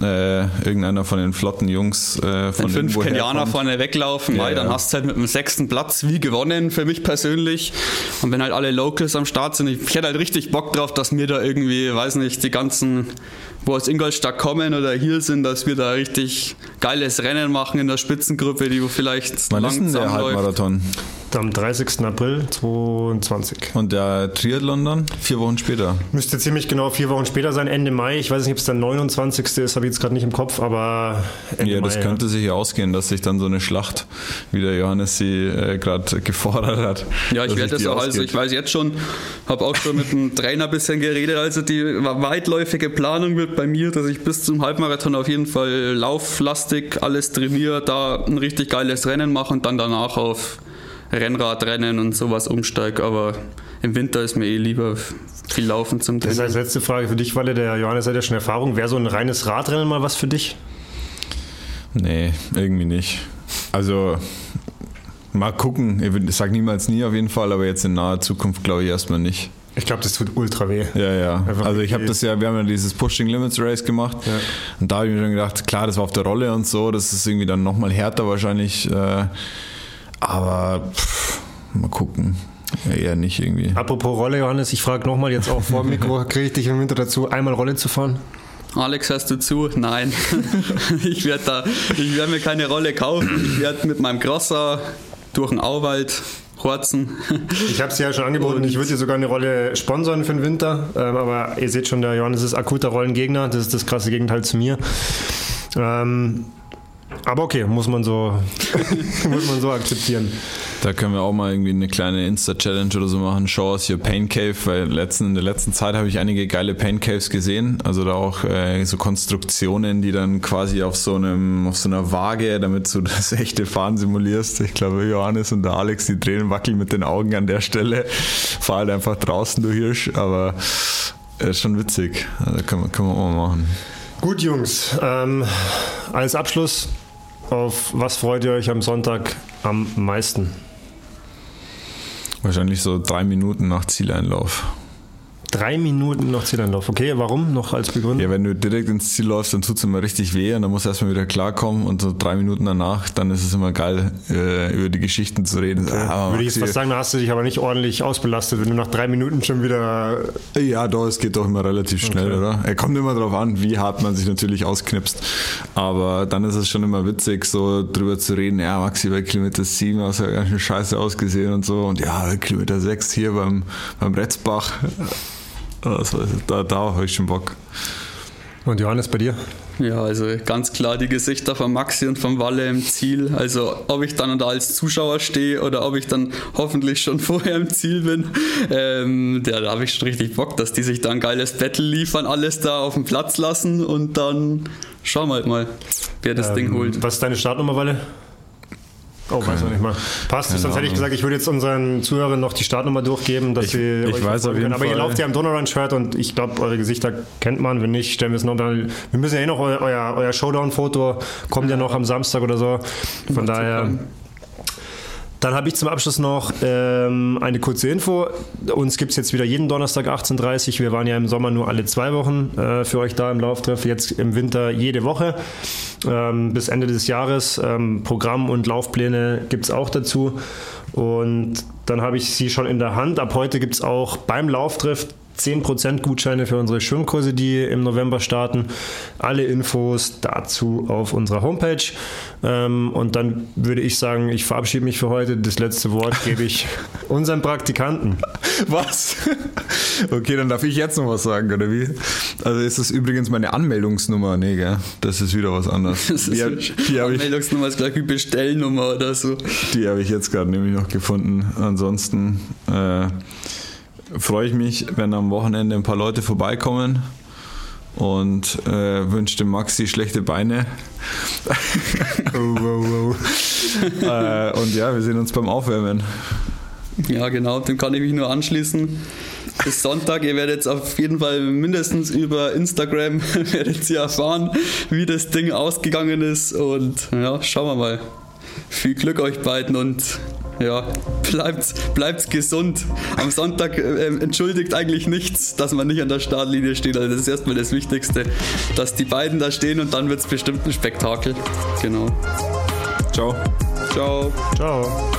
äh, irgendeiner von den flotten Jungs äh, von Wenn fünf Kenianer vorne weglaufen, ja, dann ja. hast du halt mit dem sechsten Platz wie gewonnen für mich persönlich. Und wenn halt alle Locals am Start sind, ich, ich hätte halt richtig Bock drauf, dass mir da irgendwie, weiß nicht, die ganzen wo aus Ingolstadt kommen oder hier sind, dass wir da richtig geiles Rennen machen in der Spitzengruppe, die vielleicht Wann langsam ist denn der Halbmarathon? Am 30. April 2020. Und der Triathlon dann? Vier Wochen später? Müsste ziemlich genau vier Wochen später sein, Ende Mai. Ich weiß nicht, ob es der 29. ist, habe ich jetzt gerade nicht im Kopf, aber Ende Ja, das Mai, könnte ja. sich ausgehen, dass sich dann so eine Schlacht, wie der Johannes sie äh, gerade gefordert hat. Ja, ich werde das auch, also ich weiß jetzt schon, habe auch schon mit dem Trainer ein bisschen geredet, also die weitläufige Planung wird bei mir, dass ich bis zum Halbmarathon auf jeden Fall lauflastig alles trainiere, da ein richtig geiles Rennen mache und dann danach auf Rennradrennen und sowas umsteige. Aber im Winter ist mir eh lieber viel Laufen zum Training. Das heißt, letzte Frage für dich, Walle, der Johannes hat ja schon Erfahrung. Wäre so ein reines Radrennen mal was für dich? Nee, irgendwie nicht. Also mal gucken. Ich sage niemals nie auf jeden Fall, aber jetzt in naher Zukunft glaube ich erstmal nicht. Ich glaube, das tut ultra weh. Ja, ja. Einfach also ich habe das ja, wir haben ja dieses Pushing Limits Race gemacht ja. und da habe ich mir schon gedacht, klar, das war auf der Rolle und so, das ist irgendwie dann nochmal härter wahrscheinlich, äh, aber pff, mal gucken. Ja, eher nicht irgendwie. Apropos Rolle, Johannes, ich frage nochmal jetzt auch vor dem Mikro, kriege ich dich im Winter dazu, einmal Rolle zu fahren? Alex, hast du zu? Nein. ich werde da, ich werde mir keine Rolle kaufen. Ich werde mit meinem Crosser durch den Auwald Horzen. Ich habe es ja schon angeboten, und ich würde dir sogar eine Rolle sponsern für den Winter, ähm, aber ihr seht schon, der Johannes ist akuter Rollengegner, das ist das krasse Gegenteil zu mir. Ähm, aber okay, muss man so, muss man so akzeptieren. Da können wir auch mal irgendwie eine kleine Insta-Challenge oder so machen. Show us your Pain Cave, weil letzten, in der letzten Zeit habe ich einige geile Pain Caves gesehen. Also da auch äh, so Konstruktionen, die dann quasi auf so einem, auf so einer Waage, damit du das echte Fahren simulierst. Ich glaube, Johannes und der Alex, die drehen wackeln mit den Augen an der Stelle. Fahr halt einfach draußen, du Hirsch, aber äh, schon witzig. Also können wir, können wir auch mal machen. Gut, Jungs. Ähm, als Abschluss, auf was freut ihr euch am Sonntag am meisten? Wahrscheinlich so drei Minuten nach Zieleinlauf. Drei Minuten noch Zieleinlauf. Okay, warum noch als Begründung? Ja, wenn du direkt ins Ziel läufst, dann tut es immer richtig weh und dann musst du erstmal wieder klarkommen und so drei Minuten danach, dann ist es immer geil, äh, über die Geschichten zu reden. Okay. Ah, Würde ich jetzt fast sagen, da hast du dich aber nicht ordentlich ausbelastet, wenn du nach drei Minuten schon wieder. Ja, doch, es geht doch immer relativ schnell, okay. oder? Er kommt immer darauf an, wie hart man sich natürlich ausknipst. Aber dann ist es schon immer witzig, so drüber zu reden, ja, Maxi, bei Kilometer 7 hast du ja ganz schön scheiße ausgesehen und so. Und ja, Kilometer 6 hier beim, beim Retzbach also, da, da habe ich schon Bock. Und Johannes, bei dir? Ja, also ganz klar die Gesichter von Maxi und von Walle im Ziel. Also ob ich dann da als Zuschauer stehe oder ob ich dann hoffentlich schon vorher im Ziel bin, ähm, ja, da habe ich schon richtig Bock, dass die sich da ein geiles Battle liefern, alles da auf den Platz lassen und dann schauen wir halt mal, wer das ähm, Ding holt. Was ist deine Startnummer, Walle? Oh, Keine, weiß ich nicht mal. Passt, sonst Ahnung. hätte ich gesagt, ich würde jetzt unseren Zuhörern noch die Startnummer durchgeben, dass ich, sie ich weiß auf jeden können. Aber Fall. ihr lauft ja im Donnerrun-Shirt und ich glaube, eure Gesichter kennt man. Wenn nicht, stellen wir es noch. Wir müssen ja eh noch euer, euer, euer Showdown-Foto kommt ja noch am Samstag oder so. Von daher. Dann habe ich zum Abschluss noch ähm, eine kurze Info. Uns gibt es jetzt wieder jeden Donnerstag 18.30 Uhr. Wir waren ja im Sommer nur alle zwei Wochen äh, für euch da im Lauftreff. Jetzt im Winter jede Woche ähm, bis Ende des Jahres. Ähm, Programm und Laufpläne gibt es auch dazu. Und dann habe ich sie schon in der Hand. Ab heute gibt es auch beim Lauftreff 10% Gutscheine für unsere Schwimmkurse, die im November starten. Alle Infos dazu auf unserer Homepage. Ähm, und dann würde ich sagen, ich verabschiede mich für heute. Das letzte Wort gebe ich unserem Praktikanten. Was? Okay, dann darf ich jetzt noch was sagen, oder wie? Also ist das übrigens meine Anmeldungsnummer? Nee, gell? Das ist wieder was anderes. Das ist die, die Anmeldungsnummer ist gleich wie Bestellnummer oder so. Die habe ich jetzt gerade nämlich noch gefunden. Ansonsten äh, freue ich mich, wenn am Wochenende ein paar Leute vorbeikommen und äh, wünsche dem Maxi schlechte Beine. oh, oh, oh. äh, und ja, wir sehen uns beim Aufwärmen. Ja, genau, dem kann ich mich nur anschließen. bis Sonntag. Ihr werdet auf jeden Fall mindestens über Instagram werdet ihr erfahren, wie das Ding ausgegangen ist. Und ja, schauen wir mal. Viel Glück euch beiden und ja, bleibt, bleibt gesund. Am Sonntag äh, entschuldigt eigentlich nichts, dass man nicht an der Startlinie steht. Also das ist erstmal das Wichtigste, dass die beiden da stehen und dann wird es bestimmt ein Spektakel. Genau. Ciao. Ciao. Ciao.